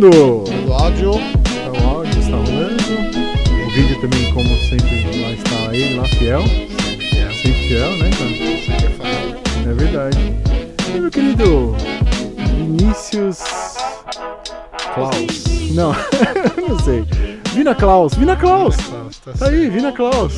gravando! Do áudio. Tá, o áudio está rolando. O vídeo também, como sempre, lá está ele, lá fiel. Sempre fiel, né, cara? É verdade. E meu querido Vinícius Klaus. Não, não sei. Vina Klaus, Vina Klaus. Tá Tá aí, Vina Klaus.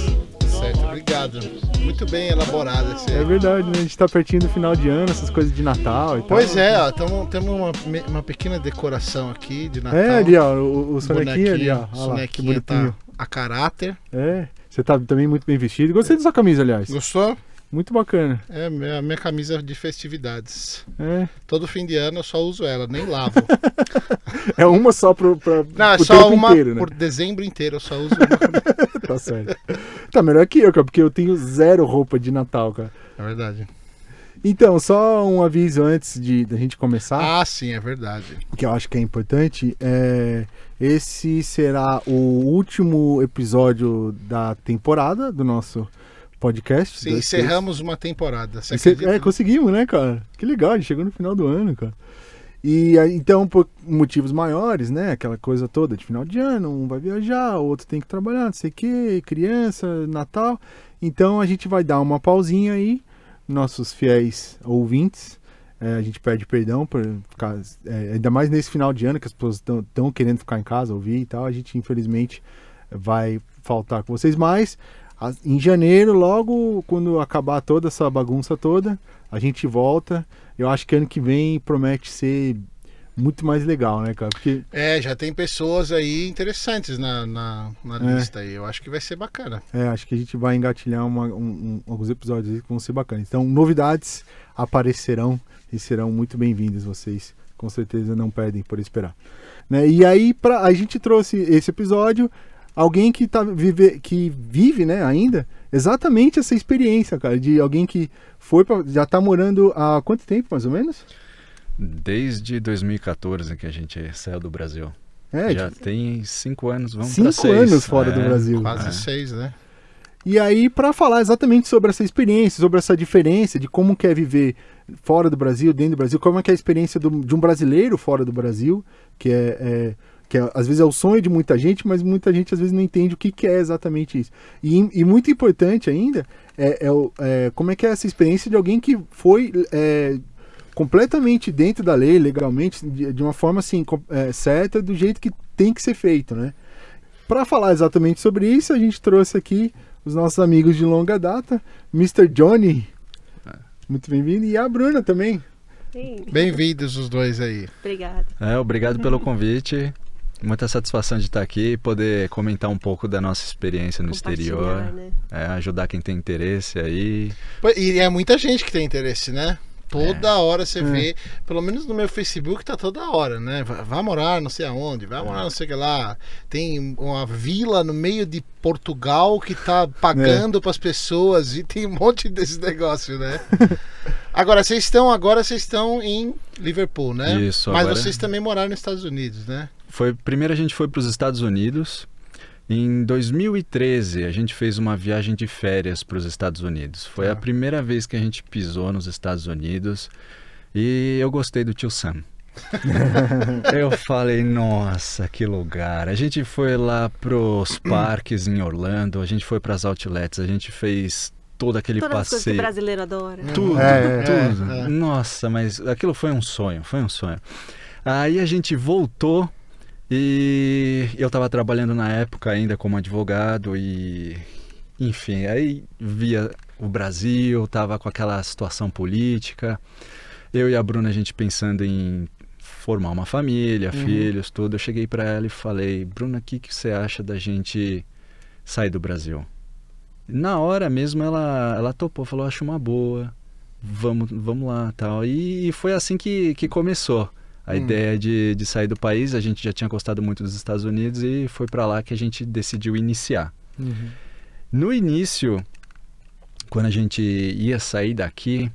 certo, obrigado. Muito bem elaborada essa É verdade, né? A gente tá pertinho do final de ano, essas coisas de Natal e tal. Pois é, ó, temos uma, uma pequena decoração aqui de Natal. É, ali, ó, o, o sonequinho ali, ó. Olha lá, que sonequinho bonitinho. tá a caráter. É, você tá também muito bem vestido. Gostei da sua camisa, aliás. Gostou? Muito bacana. É minha, minha camisa de festividades. É, Todo fim de ano eu só uso ela, nem lavo. é uma só pro, pra, Não, é pro só tempo uma inteiro, né? por dezembro inteiro eu só uso uma. Tá certo. Tá melhor que eu, cara, porque eu tenho zero roupa de Natal, cara. É verdade. Então, só um aviso antes de da gente começar, Ah, sim, é verdade. que eu acho que é importante. É, esse será o último episódio da temporada do nosso podcast. Sim, encerramos uma temporada. Você é, conseguimos, né, cara? Que legal, a gente chegou no final do ano, cara. E então, por motivos maiores, né? Aquela coisa toda de final de ano, um vai viajar, o outro tem que trabalhar, não sei o quê, criança, Natal. Então a gente vai dar uma pausinha aí, nossos fiéis ouvintes. É, a gente pede perdão por ficar. é, ainda mais nesse final de ano que as pessoas estão querendo ficar em casa, ouvir e tal. A gente, infelizmente, vai faltar com vocês. Mas em janeiro, logo quando acabar toda essa bagunça toda, a gente volta. Eu acho que ano que vem promete ser muito mais legal, né, cara? Porque É, já tem pessoas aí interessantes na, na, na É. lista aí. Eu acho que vai ser bacana. é, acho que a gente vai engatilhar uma- um- um- alguns episódios aí que vão ser bacanas. Então, novidades aparecerão e serão muito bem-vindas. Vocês com certeza não perdem por esperar. Né? E aí, pra, a gente trouxe esse episódio. Alguém que, tá, vive, que vive né, ainda exatamente essa experiência, cara, de alguém que foi pra, já tá morando há quanto tempo, mais ou menos? Desde 2014 que a gente saiu do Brasil. É, Já tem cinco anos, vamos Cinco pra seis. anos fora do Brasil. Quase É. seis, né? E aí, para falar exatamente sobre essa experiência, sobre essa diferença de como que é viver fora do Brasil, dentro do Brasil, como é que é a experiência do- de um brasileiro fora do Brasil, que é, é- que é- às vezes é o sonho de muita gente, mas muita gente às vezes não entende o que, que é exatamente isso. E, e muito importante ainda é, é é como é que é essa experiência de alguém que foi é, completamente dentro da lei, legalmente, de, de uma forma assim é, certa, do jeito que tem que ser feito, né? Para falar exatamente sobre isso, a gente trouxe aqui os nossos amigos de longa data, Mr. Johnny. Muito bem-vindo. E a Bruna também. Bem-vindos os dois aí. obrigada. É, obrigado pelo convite. Muita satisfação de estar aqui e poder comentar um pouco da nossa experiência no exterior. Né? É, ajudar quem tem interesse aí. E é muita gente que tem interesse, né? Toda É. hora você vê, pelo menos no meu Facebook tá toda hora, né? Vai, morar não sei aonde, vai morar não sei o que lá. Tem uma vila no meio de Portugal que tá pagando É. pras pessoas e tem um monte desses negócios, né? agora vocês estão, agora vocês estão em Liverpool, né? Isso, Mas agora- vocês também moraram nos Estados Unidos, né? Foi, primeiro a gente foi para os Estados Unidos. Em 2013 a gente fez uma viagem de férias para os Estados Unidos. Foi Ah. a primeira vez que a gente pisou nos Estados Unidos e eu gostei do tio Sam. eu falei, nossa, que lugar. A gente foi lá pros parques em Orlando, a gente foi para as outlets, a gente fez todo aquele Todas as coisas que o passeio. brasileiro adora. Tudo, É, tudo. é, é. Nossa, mas aquilo foi um sonho, foi um sonho. Aí a gente voltou e eu estava trabalhando na época ainda como advogado e enfim, aí via o Brasil, tava com aquela situação política. Eu e a Bruna a gente pensando em formar uma família, Uhum. filhos, tudo. Eu cheguei para ela e falei: "Bruna, o que que você acha da gente sair do Brasil?" Na hora mesmo ela ela topou, falou: "Acho uma boa. Vamos, vamos lá", tal. E foi assim que que começou. A Hum. ideia de, de sair do país, a gente já tinha gostado muito dos Estados Unidos e foi para lá que a gente decidiu iniciar. No início, quando a gente ia sair daqui,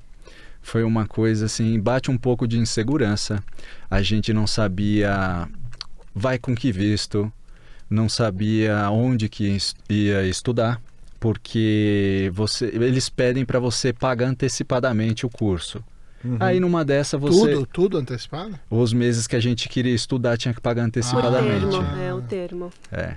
foi uma coisa assim, bate um pouco de insegurança. A gente não sabia vai com que visto, não sabia onde que ia estudar, porque você, eles pedem para você pagar antecipadamente o curso. Uhum. Aí numa dessa você. Tudo, tudo antecipado? Os meses que a gente queria estudar tinha que pagar O antecipadamente. termo, é o termo. É.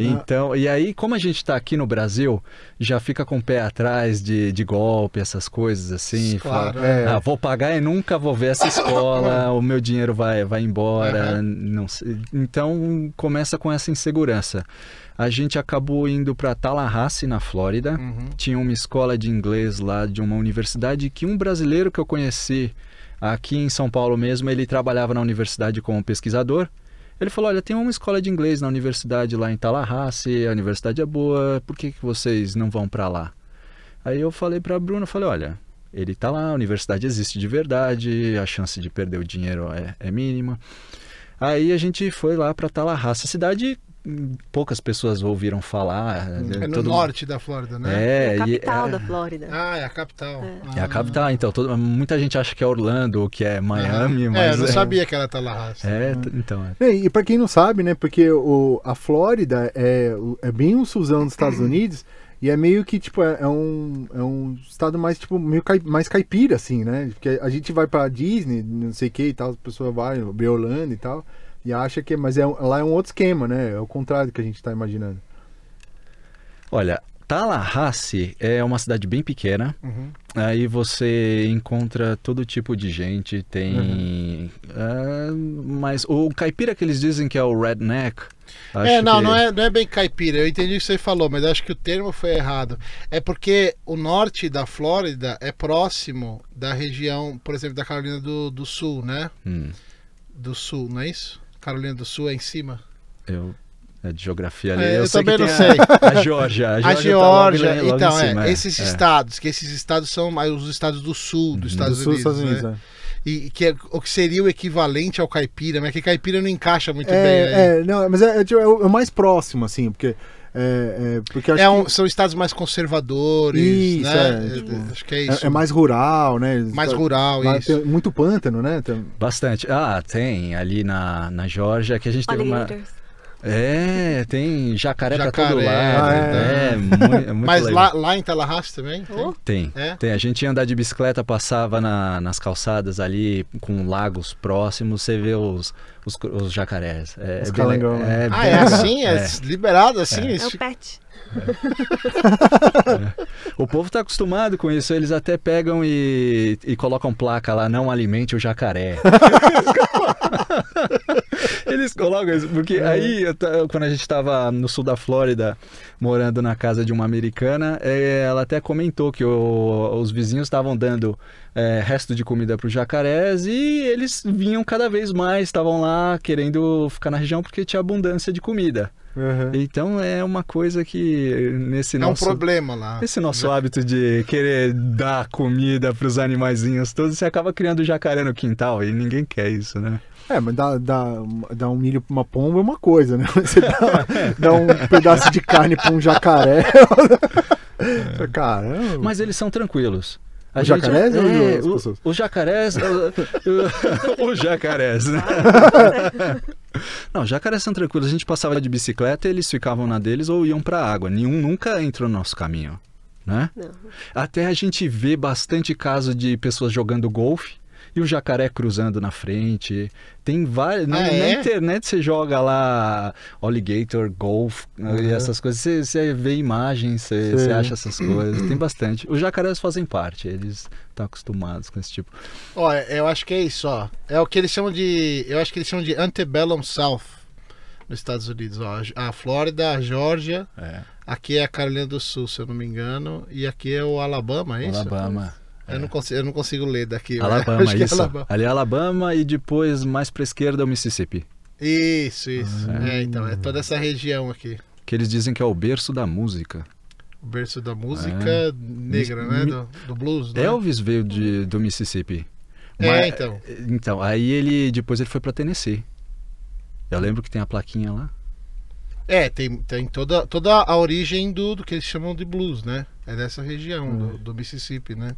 Então, e aí, como a gente tá aqui no Brasil, já fica com o pé atrás de, de golpe, essas coisas assim. Claro. fala, É. ah, vou pagar e nunca vou ver essa escola, o meu dinheiro vai, vai embora. Não sei. Então, começa com essa insegurança. A gente acabou indo para Tallahassee, na Flórida. Uhum. Tinha uma escola de inglês lá de uma universidade que um brasileiro que eu conheci aqui em São Paulo mesmo, ele trabalhava na universidade como pesquisador. Ele falou: Olha, tem uma escola de inglês na universidade lá em Tallahassee, a universidade é boa, por que, que vocês não vão para lá? Aí eu falei para Bruno: falei, Olha, ele tá lá, a universidade existe de verdade, a chance de perder o dinheiro é, é mínima. Aí a gente foi lá para Tallahassee, a cidade poucas pessoas ouviram falar. É no todo- norte da Flórida, né? É, É a e- capital é- da Flórida. Ah, é a capital. é a capital, então todo- muita gente acha que é Orlando ou que é Miami, Aham. mas É, eu não sabia que era Tallahassee. É, t- então. é. É, E pra quem não sabe, né? Porque o, a Flórida é, é bem um Suzão dos Estados Unidos e é meio que, tipo, é, é um, é um estado mais, tipo, meio cai- mais caipira, assim, né? Porque a gente vai pra Disney, não sei o que e tal, a pessoa vai, ver Orlando e tal, e acha que... Mas é, lá é um outro esquema, né? É o contrário do que a gente tá imaginando. Olha, Tallahassee é uma cidade bem pequena. Uhum. Aí você encontra todo tipo de gente, tem. é, mas o caipira que eles dizem que é o redneck. É, não, que- não, é, não é bem caipira. Eu entendi o que você falou, mas acho que o termo foi errado. É porque o norte da Flórida é próximo da região, por exemplo, da Carolina do, do Sul, né? Hum, Do Sul, não é isso? Carolina do Sul é em cima. eu. É de geografia ali. É, eu sei que também não tem a- sei. A Geórgia. A tá logo Geórgia, em então, é, cima, esses estados, que esses estados são mais os estados do sul dos Uhum. Estados Do sul dos Unidos. Estados Unidos, né? é. E que é o que seria o equivalente ao caipira, mas que caipira não encaixa muito bem aí. É, é, não, mas é, é, tipo, é o é o mais próximo, assim, porque... É, é, porque acho É um- que são estados mais conservadores, Isso, né? é, tipo, acho que é é, isso. é mais rural, né? mais rural, Lá isso. tem muito pântano, né? Tem- Bastante. Ah, tem ali na, na Geórgia que a gente teve uma. É, tem jacaré, pra todo Jacaré, lado. é. É, muito, é muito Mas legal. lá, lá em Tallahassee também? tem? Oh, Tem, É? tem. A gente ia andar de bicicleta, passava na- nas calçadas ali, com lagos próximos, você vê os, os, os jacarés. É, Os é bem né? é Ah, bem é legal. assim? É, liberado assim? é Isso o pet. O povo tá acostumado com isso, eles até pegam e, e colocam placa lá, não alimente o jacaré. eles colocam isso, porque É. aí, eu quando a gente tava no sul da Flórida, morando na casa de uma americana, eh, ela até comentou que o- os vizinhos estavam dando eh, resto de comida para os jacarés e eles vinham cada vez mais, estavam lá querendo ficar na região porque tinha abundância de comida. Uhum. Então é uma coisa que nesse é um nosso problema lá. esse nosso hábito de querer dar comida para os animaizinhos todos, você acaba criando jacaré no quintal e ninguém quer isso, né? É, mas dar dá, dá um milho pra uma pomba é uma coisa, né? Você dá, dá um pedaço de carne pra um jacaré. Caramba. Mas eles são tranquilos. A Os gente- jacarés ou é, as o- pessoas? Os jacarés. os jacarés, né? Não, os jacarés são tranquilos. A gente passava de bicicleta, eles ficavam na deles ou iam pra água. Nenhum nunca entrou no nosso caminho, né? Não. Até a gente vê bastante caso de pessoas jogando golfe e o jacaré cruzando na frente. Tem várias. na, Ah, na é? internet você joga lá alligator, golf e Uhum. essas coisas. Você, você vê imagens, você, você acha essas coisas. Tem bastante. Os jacarés fazem parte, eles estão acostumados com esse tipo. Ó, eu acho que é isso, ó. É o que eles chamam de. Eu acho que eles chamam de Antebellum South nos Estados Unidos, ó. A Flórida, a Geórgia, É. aqui é a Carolina do Sul, se eu não me engano, e aqui é o Alabama, é isso? Alabama. Eu, não consigo, eu não consigo ler daqui. Alabama, é isso. Alabama. Ali é Alabama e depois mais pra esquerda é o Mississippi. Isso, isso. Ah. É, então, é toda essa região aqui. Que eles dizem que é o berço da música. O berço da música É. negra, né? Do, do blues, né? Elvis veio de, do Mississippi. É, Mas- então. Então, aí ele depois ele foi pra Tennessee. Eu lembro que tem a plaquinha lá. É, tem, tem toda, toda a origem do, do que eles chamam de blues, né? É dessa região, do, do Mississippi, né?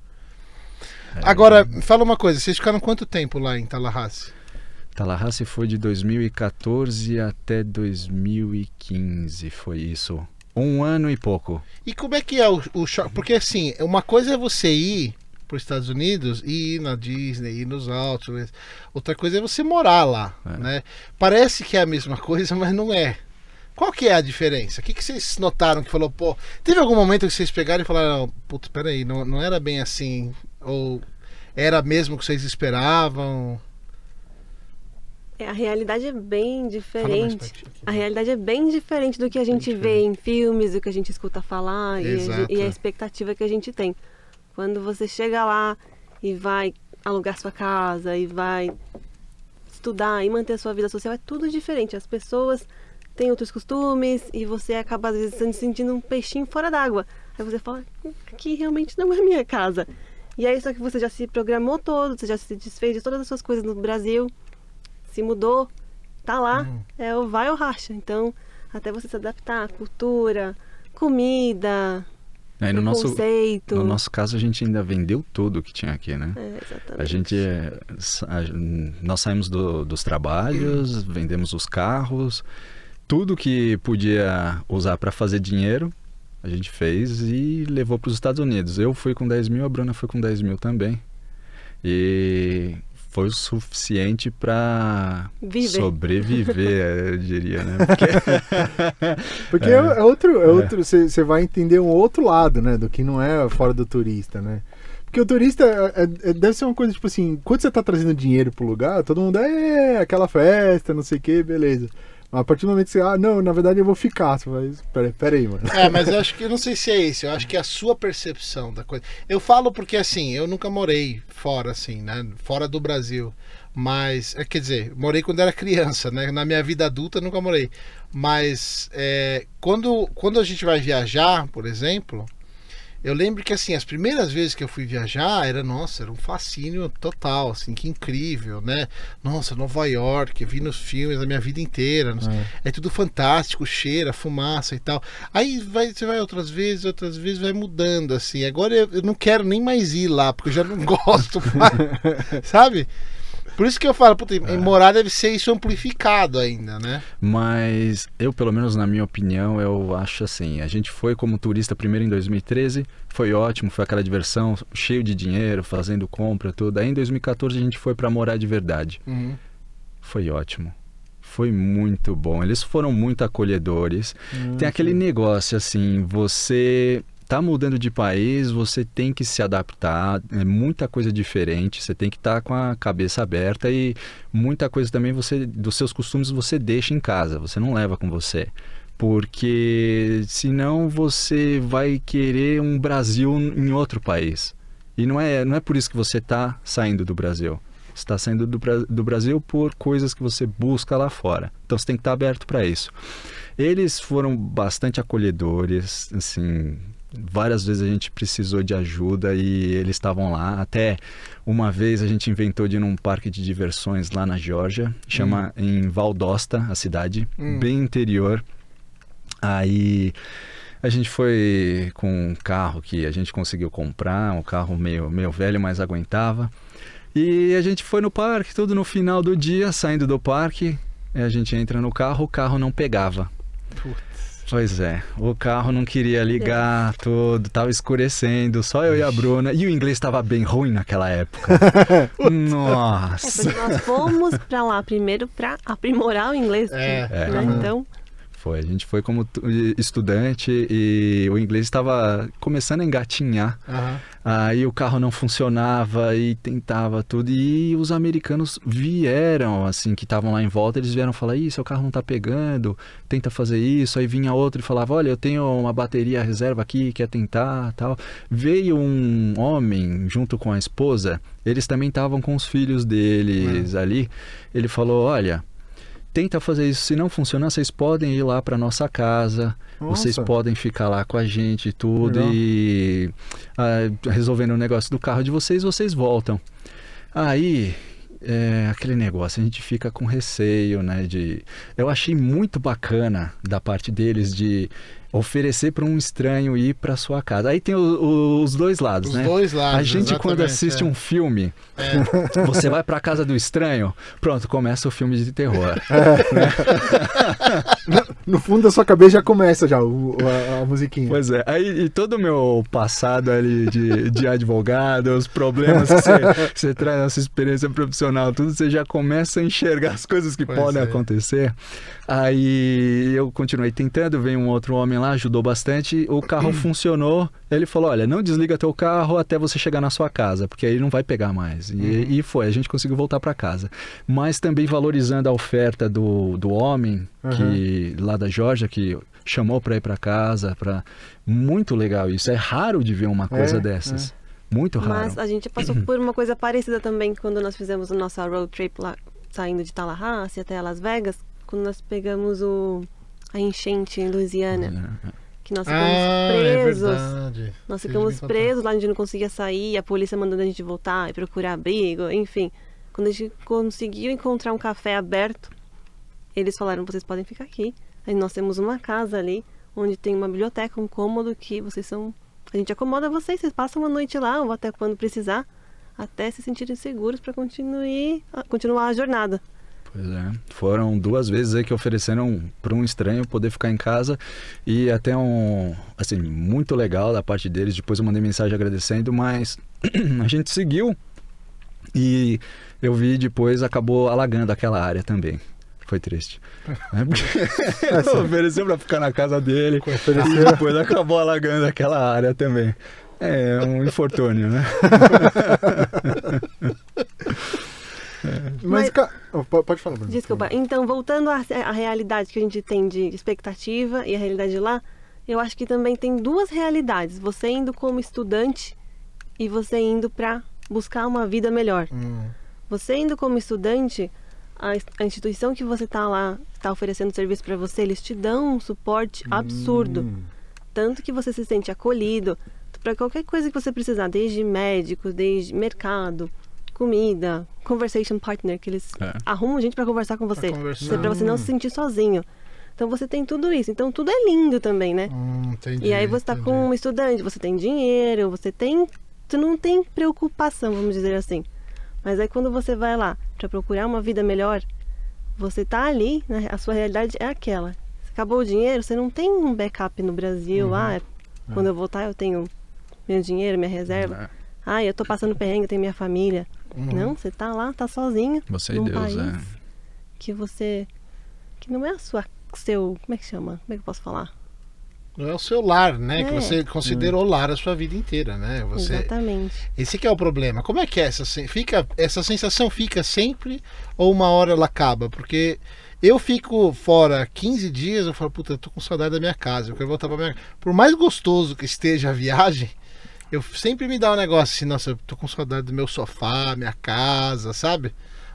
É, Agora, fala uma coisa, vocês ficaram quanto tempo lá em Tallahassee? Tallahassee foi de 2014 até 2015, foi isso. Um ano e pouco. E como é que é o, o choque? Porque assim, uma coisa é você ir para os Estados Unidos e ir na Disney, ir nos Altos. Outra coisa é você morar lá, É. né? Parece que é a mesma coisa, mas não é. Qual que é a diferença? O que, que vocês notaram que falou, pô, teve algum momento que vocês pegaram e falaram, putz, peraí, não, não era bem assim? Ou era mesmo o que vocês esperavam? É, a realidade é bem diferente. aqui. A realidade é bem diferente do que a gente vê em filmes, do que a gente escuta falar e a, e a expectativa que a gente tem. Quando você chega lá e vai alugar sua casa e vai estudar e manter a sua vida social, é tudo diferente. As pessoas têm outros costumes e você acaba às vezes se sentindo um peixinho fora d'água. Aí você fala, "Hum, aqui realmente não é minha casa. E aí só que você já se programou todo, você já se desfez de todas as suas coisas no Brasil, se mudou, tá lá, Uhum. é o vai ou racha. Então, até você se adaptar à cultura, comida, Aí no nosso, conceito. no nosso caso, a gente ainda vendeu tudo que tinha aqui, né? É, exatamente. A gente, é, a- nós saímos do- dos trabalhos, vendemos os carros, tudo que podia usar para fazer dinheiro, a gente fez e levou para os Estados Unidos. Eu fui com 10 mil, a Bruna foi com 10 mil também. E foi o suficiente para Viver. sobreviver, eu diria, né? Porque Porque é, é outro, é outro, você vai entender um outro lado, né, do que não é fora do turista, né? Porque o turista é- é- é- deve ser uma coisa tipo assim, quando você tá trazendo dinheiro pro lugar, todo mundo é aquela festa, não sei o que, beleza. A partir do momento que você, ah, não, na verdade eu vou ficar, você vai, pera, pera aí, mano. É, mas eu acho que eu não sei se é isso. Eu acho que é a sua percepção da coisa. Eu falo porque assim, eu nunca morei fora, assim, né? Fora do Brasil. Mas, é, quer dizer, morei quando era criança, né? Na minha vida adulta nunca morei. Mas é, quando, quando a gente vai viajar, por exemplo, eu lembro que assim, as primeiras vezes que eu fui viajar, era, nossa, era um fascínio total, assim, que incrível, né? Nossa, Nova York, vi nos filmes a minha vida inteira, sei- é tudo fantástico, cheira, fumaça e tal. Aí vai, você vai outras vezes, outras vezes vai mudando, assim. Agora eu, eu não quero nem mais ir lá, porque eu já não gosto mais, sabe? Por isso que eu falo, puta, em morar deve ser isso amplificado ainda, né? Mas eu, pelo menos na minha opinião, eu acho assim. A gente foi como turista primeiro em 2013, foi ótimo, foi aquela diversão, cheio de dinheiro, fazendo compra, tudo. Aí em 2014 a gente foi para morar de verdade. Uhum. Foi ótimo. Foi muito bom. Eles foram muito acolhedores. Tem aquele negócio assim, você tá mudando de país, você tem que se adaptar, é muita coisa diferente, você tem que estar com a cabeça aberta e muita coisa também você dos seus costumes você deixa em casa, você não leva com você. Porque senão você vai querer um Brasil em outro país. E não é, não é por isso que você está saindo do Brasil. Você está saindo do, do Brasil por coisas que você busca lá fora. Então você tem que estar aberto para isso. Eles foram bastante acolhedores, assim, várias vezes a gente precisou de ajuda e eles estavam lá. Até uma vez a gente inventou de ir num parque de diversões lá na Geórgia, chama em Valdosta, a cidade, Hum. bem interior. Aí a gente foi com um carro que a gente conseguiu comprar, um carro meio, meio velho, mas aguentava. E a gente foi no parque, tudo no final do dia, saindo do parque, a gente entra no carro, o carro não pegava. Pois é, o carro não queria ligar, tudo, tava escurecendo, só eu e a Bruna. E o inglês estava bem ruim naquela época. É Nossa! porque nós fomos pra lá primeiro pra aprimorar o inglês. É, né? é. Então, Foi, a gente foi como tu- estudante e o inglês estava começando a engatinhar. Aham. Aí o carro não funcionava e tentava tudo. E os americanos vieram, assim, que estavam lá em volta, eles vieram falar: Ih, seu carro não tá pegando, tenta fazer isso. Aí vinha outro e falava: Olha, eu tenho uma bateria reserva aqui, quer tentar tal. Veio um homem junto com a esposa, eles também estavam com os filhos deles ali. Ele falou: Olha. Tenta fazer isso. Se não funcionar, vocês podem ir lá para nossa casa. Vocês Nossa. podem ficar lá com a gente e tudo. Legal. E ah, resolvendo o negócio do carro de vocês, vocês voltam. Aí, é, aquele negócio, a gente fica com receio, né? De... Eu achei muito bacana da parte deles de oferecer para um estranho ir para sua casa. Aí tem o- o- os dois lados, Os né? dois lados. a gente quando assiste é. um filme, É. você vai para casa do estranho, pronto, começa o filme de terror. no fundo da sua cabeça já começa já o, a, a, musiquinha. Pois é. Aí e todo o meu passado ali de, de advogado, os problemas que você, você traz nessa experiência profissional, tudo, você já começa a enxergar as coisas que pois podem é. acontecer. Aí eu continuei tentando, veio um outro homem lá, ajudou bastante, o carro funcionou. Ele falou: olha, não desliga teu carro até você chegar na sua casa, porque aí não vai pegar mais. E, uhum. e foi, a gente conseguiu voltar para casa. Mas também valorizando a oferta do, do homem, uhum. que lá da Georgia, que chamou para ir para casa, para muito legal isso. É raro de ver uma coisa é, dessas. É. Muito raro. Mas a gente passou por uma coisa parecida também quando nós fizemos a nossa road trip lá, saindo de Tallahassee até Las Vegas, quando nós pegamos o a enchente em Louisiana. É que nós ficamos ah, é presos. É nós ficamos presos lá, a gente não conseguia sair, a polícia mandando a gente voltar e procurar abrigo, enfim. Quando a gente conseguiu encontrar um café aberto, eles falaram: vocês podem ficar aqui. Aí nós temos uma casa ali, onde tem uma biblioteca, um cômodo que vocês são. A gente acomoda vocês, vocês passam uma noite lá, ou até quando precisar, até se sentirem seguros para continuar a jornada. Pois é. Foram duas vezes aí que ofereceram para um estranho poder ficar em casa e até um, assim, muito legal da parte deles. Depois eu mandei mensagem agradecendo, mas a gente seguiu e eu vi depois acabou alagando aquela área também. Foi triste. É, ofereceu para ficar na casa dele e depois acabou alagando aquela área também. É um infortúnio, né? É. Mas, Mas... Oh, pode falar, Bruno. Desculpa. Então, voltando à, à realidade que a gente tem de expectativa e a realidade lá, eu acho que também tem duas realidades. Você indo como estudante e você indo para buscar uma vida melhor. Hum. Você indo como estudante, a, a instituição que você está lá, está oferecendo serviço para você, eles te dão um suporte absurdo. Hum. Tanto que você se sente acolhido para qualquer coisa que você precisar, desde médico, desde mercado, comida, conversation partner, que eles é. arrumam gente para conversar com você. Para você não se sentir sozinho. Então você tem tudo isso. Então tudo é lindo também, né? Hum, entendi, e aí você está com um estudante, você tem dinheiro, você tem. Tu não tem preocupação, vamos dizer assim. Mas aí quando você vai lá para procurar uma vida melhor, você tá ali, né? A sua realidade é aquela. Acabou o dinheiro, você não tem um backup no Brasil. Uhum. Ah, é. quando eu voltar eu tenho meu dinheiro, minha reserva. É. Ah, eu tô passando perrengue, eu tenho minha família. Uhum. Não, você tá lá, tá sozinho. Você e Deus, país é. Que você. Que não é a sua. Seu. Como é que chama? Como é que eu posso falar? Não é o seu lar, né? É. Que você considerou hum. lar a sua vida inteira, né? Você... Exatamente. Esse que é o problema. Como é que é essa fica essa sensação fica sempre ou uma hora ela acaba? Porque eu fico fora 15 dias, eu falo, puta, eu tô com saudade da minha casa, eu quero voltar para minha Por mais gostoso que esteja a viagem, eu sempre me dá um negócio assim, nossa, eu tô com saudade do meu sofá, minha casa, sabe?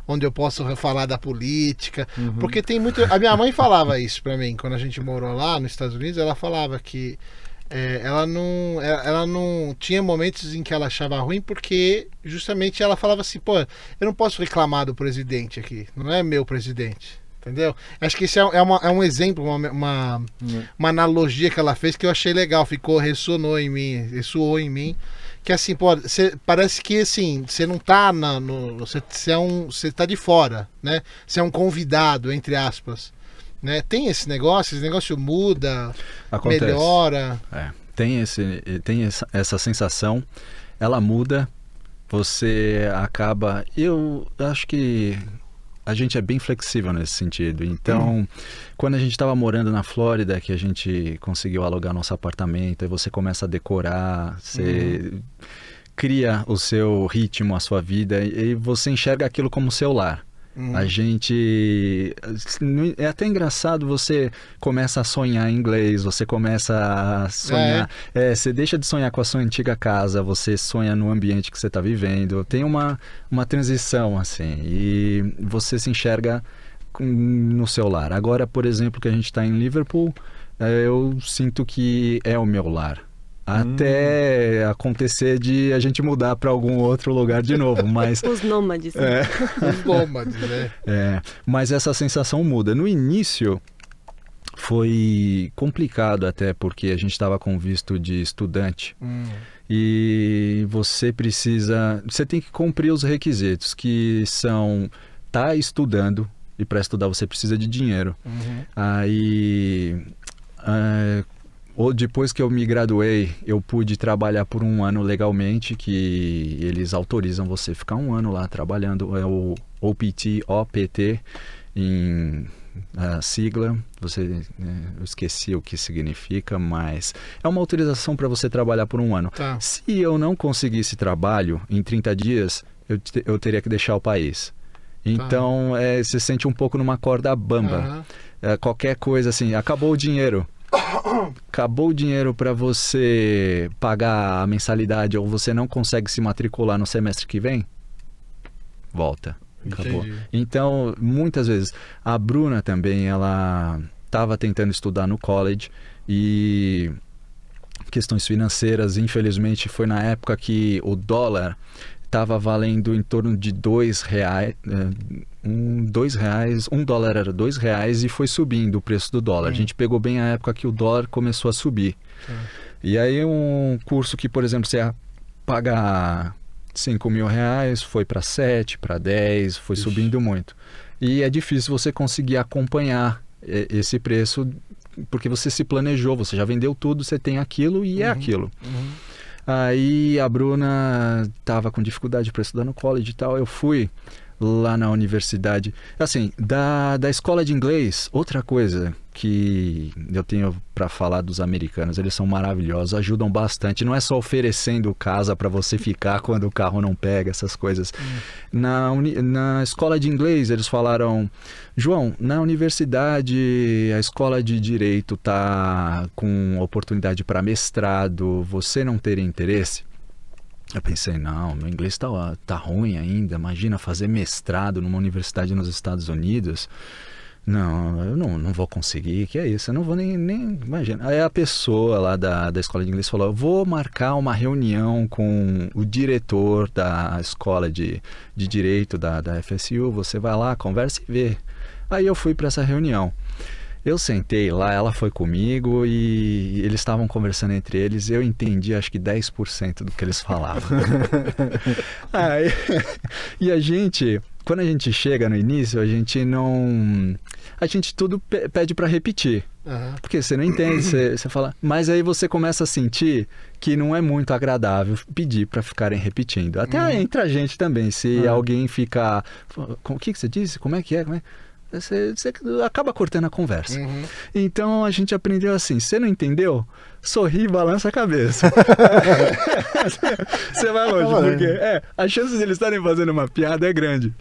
Onde eu posso falar da política. Uhum. Porque tem muito. A minha mãe falava isso pra mim, quando a gente morou lá nos Estados Unidos, ela falava que é, ela não ela não tinha momentos em que ela achava ruim porque justamente ela falava assim pô eu não posso reclamar do presidente aqui não é meu presidente Entendeu? Acho que isso é, é, uma, é um exemplo, uma, uma, uhum. uma, analogia que ela fez que eu achei legal, ficou, ressonou em mim, ressoou em mim. Que assim, pô, cê, parece que assim, você não tá na, no. Você é um. Você tá de fora, né? Você é um convidado, entre aspas. Né? Tem esse negócio, esse negócio muda, Acontece. melhora. É, tem, esse, tem essa, essa sensação, ela muda, você acaba. Eu acho que a gente é bem flexível nesse sentido. Então, hum. quando a gente estava morando na Flórida, que a gente conseguiu alugar nosso apartamento, e você começa a decorar, você hum. cria o seu ritmo, a sua vida, e você enxerga aquilo como seu lar. A gente. É até engraçado, você começa a sonhar em inglês, você começa a sonhar. É. É, você deixa de sonhar com a sua antiga casa, você sonha no ambiente que você está vivendo. Tem uma, uma transição, assim, e você se enxerga no seu lar. Agora, por exemplo, que a gente está em Liverpool, é, eu sinto que é o meu lar até hum. acontecer de a gente mudar para algum outro lugar de novo, mas os nômades. É. Os nômades, né? É, mas essa sensação muda. No início foi complicado até porque a gente estava com visto de estudante. Hum. E você precisa, você tem que cumprir os requisitos que são tá estudando E para estudar você precisa de dinheiro. Uhum. Aí, é, ou depois que eu me graduei, eu pude trabalhar por um ano legalmente, que eles autorizam você ficar um ano lá trabalhando. É o OPT, OPT, em a sigla, você, né, eu esqueci o que significa, mas é uma autorização para você trabalhar por um ano. Tá. Se eu não conseguisse trabalho em 30 dias, eu, te- eu teria que deixar o país. Então, é, você sente um pouco numa corda bamba. Aham. É, qualquer coisa assim, acabou o dinheiro. Acabou o dinheiro para você pagar a mensalidade ou você não consegue se matricular no semestre que vem? Volta. Acabou. Entendi. Então, muitas vezes, a Bruna também, ela estava tentando estudar no college e questões financeiras, infelizmente, foi na época que o dólar estava valendo em torno de dois reais, eh, um, dois reais, um dólar era dois reais e foi subindo o preço do dólar. A gente pegou bem a época que o dólar começou a subir. E aí um curso que, por exemplo, você ia pagar 5 mil reais, foi para 7, para 10, foi subindo muito. E é difícil você conseguir acompanhar esse preço porque você se planejou, você já vendeu tudo, você tem aquilo e é aquilo. Aí a Bruna tava com dificuldade para estudar no college e tal. Eu fui lá na universidade. Assim, da, da escola de inglês, outra coisa que eu tenho para falar dos americanos, eles são maravilhosos, ajudam bastante. Não é só oferecendo casa para você ficar quando o carro não pega, essas coisas. Na, uni- na escola de inglês, eles falaram: João, na universidade, a escola de direito tá com oportunidade para mestrado, você não ter interesse? Eu pensei, não, meu inglês tá, tá ruim ainda. Imagina fazer mestrado numa universidade nos Estados Unidos. Não, eu não, não vou conseguir, que é isso, eu não vou nem, nem imagina. Aí a pessoa lá da, da escola de inglês falou: eu vou marcar uma reunião com o diretor da escola de, de direito da, da FSU, você vai lá, conversa e vê. Aí eu fui para essa reunião. Eu sentei lá, ela foi comigo e eles estavam conversando entre eles. Eu entendi acho que 10% do que eles falavam. Aí, e a gente, quando a gente chega no início, a gente não. A gente tudo pe- pede para repetir. Aham. Porque você não entende, você, você fala. Mas aí você começa a sentir que não é muito agradável pedir para ficarem repetindo. Até entre a gente também. Se Ah. alguém fica. O que, que você disse? Como é que é? Como é? Você, você acaba cortando a conversa. Uhum. Então a gente aprendeu assim: você não entendeu? Sorri e balança a cabeça. você vai longe, Tá porque é, a chance de eles estarem fazendo uma piada é grande.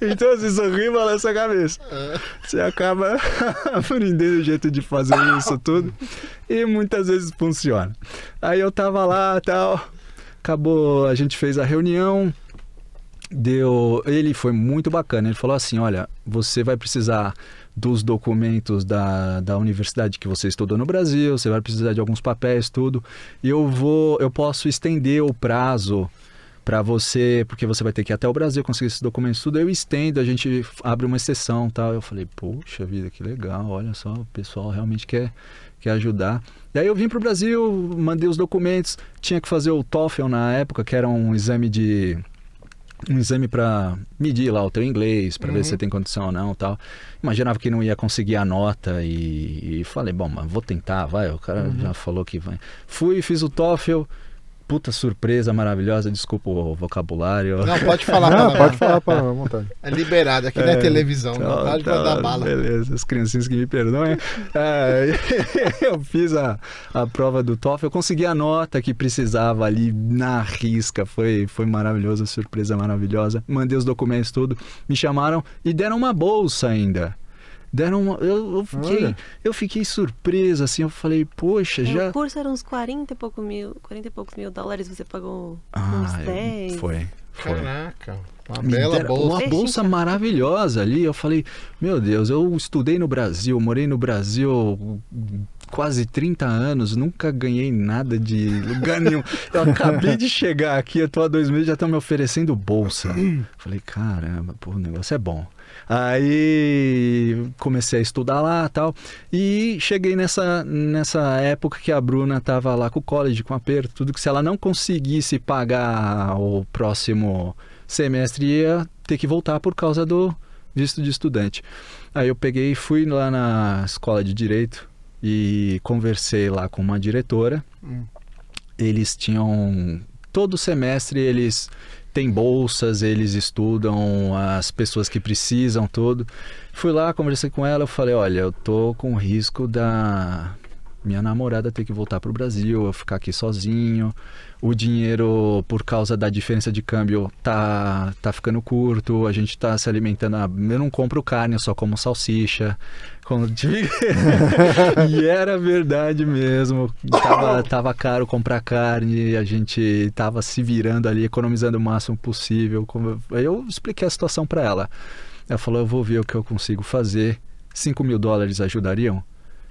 então, se sorri e balança a cabeça. Você acaba aprendendo o jeito de fazer isso tudo. E muitas vezes funciona. Aí eu tava lá tal. Acabou, a gente fez a reunião deu ele foi muito bacana ele falou assim olha você vai precisar dos documentos da, da universidade que você estudou no Brasil você vai precisar de alguns papéis tudo e eu vou eu posso estender o prazo para você porque você vai ter que ir até o Brasil conseguir esses documentos tudo eu estendo a gente abre uma exceção tal. Eu falei poxa vida que legal olha só o pessoal realmente quer quer ajudar. E aí eu vim para o Brasil mandei os documentos tinha que fazer o TOEFL na época que era um exame de um exame para medir lá o teu inglês, para ver se você tem condição ou não, tal. Imaginava que não ia conseguir a nota e, e falei, bom, mas vou tentar, vai. O cara já falou que vai. Fui, fiz o TOEFL. Puta surpresa maravilhosa, desculpa o vocabulário. Não, pode falar. Não, pode falar para à vontade. É liberado, aqui não é televisão, não Tá, pode tá, mandar bala. Beleza, as criancinhas que me perdoem. É, eu fiz a, a prova do TOEFL, eu consegui a nota que precisava ali na risca. Foi, foi maravilhoso, surpresa maravilhosa. Mandei os documentos, tudo. Me chamaram e deram uma bolsa ainda. Deram uma, eu, eu fiquei, Olha. eu fiquei surpreso, assim, eu falei, poxa, já... O curso era uns 40 e, pouco mil, 40 e poucos mil dólares, você pagou Ah, uns 10. foi, foi. Caraca, uma Me bela deram bolsa. Uma bolsa maravilhosa ali. Eu falei, meu Deus, eu estudei no Brasil, morei no Brasil quase 30 anos, nunca ganhei nada de lugar nenhum. Eu acabei de chegar aqui, eu tô há dois meses já estão me oferecendo bolsa. Falei, caramba, pô, o negócio é bom. Aí comecei a estudar lá tal. E cheguei nessa, nessa época que a Bruna tava lá com o college, com aperto, tudo que se ela não conseguisse pagar o próximo semestre ia ter que voltar por causa do visto de estudante. Aí eu peguei e fui lá na escola de direito e conversei lá com uma diretora. Hum. Eles tinham todo semestre eles têm bolsas, eles estudam as pessoas que precisam, tudo. Fui lá, conversei com ela, eu falei, olha, eu tô com risco da minha namorada ter que voltar pro Brasil, eu ficar aqui sozinho. O dinheiro, por causa da diferença de câmbio, tá, tá ficando curto. A gente tá se alimentando. ah, Eu não compro carne, eu só como salsicha. Tive- e era verdade mesmo. Tava, tava caro comprar carne, a gente tava se virando ali, economizando o máximo possível. Aí eu expliquei a situação para ela. Ela falou: Eu vou ver o que eu consigo fazer. 5 mil dólares ajudariam?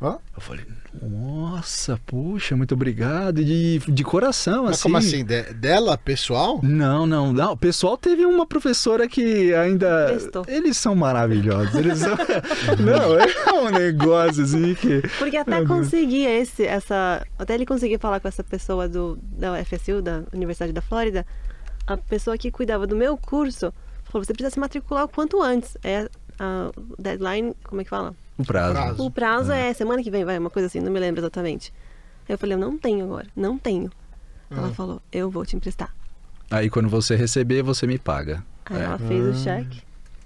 Eu falei, nossa, puxa, muito obrigado. De, de coração, Mas assim. como assim? De- dela, pessoal? Não, não, não. O pessoal teve uma professora que ainda. Prestou. Eles são maravilhosos. Eles são... não, é um negócio assim que. Porque até conseguir esse, essa. Até ele conseguir falar com essa pessoa do, da UFSU, da Universidade da Flórida, a pessoa que cuidava do meu curso falou: você precisa se matricular o quanto antes. É a deadline, como é que fala? O prazo. Prazo. O prazo é semana que vem, vai, uma coisa assim, não me lembro exatamente. Aí eu falei: eu não tenho agora, não tenho. Ela Ah. falou: eu vou te emprestar. Aí quando você receber, você me paga. Aí É. ela fez o cheque.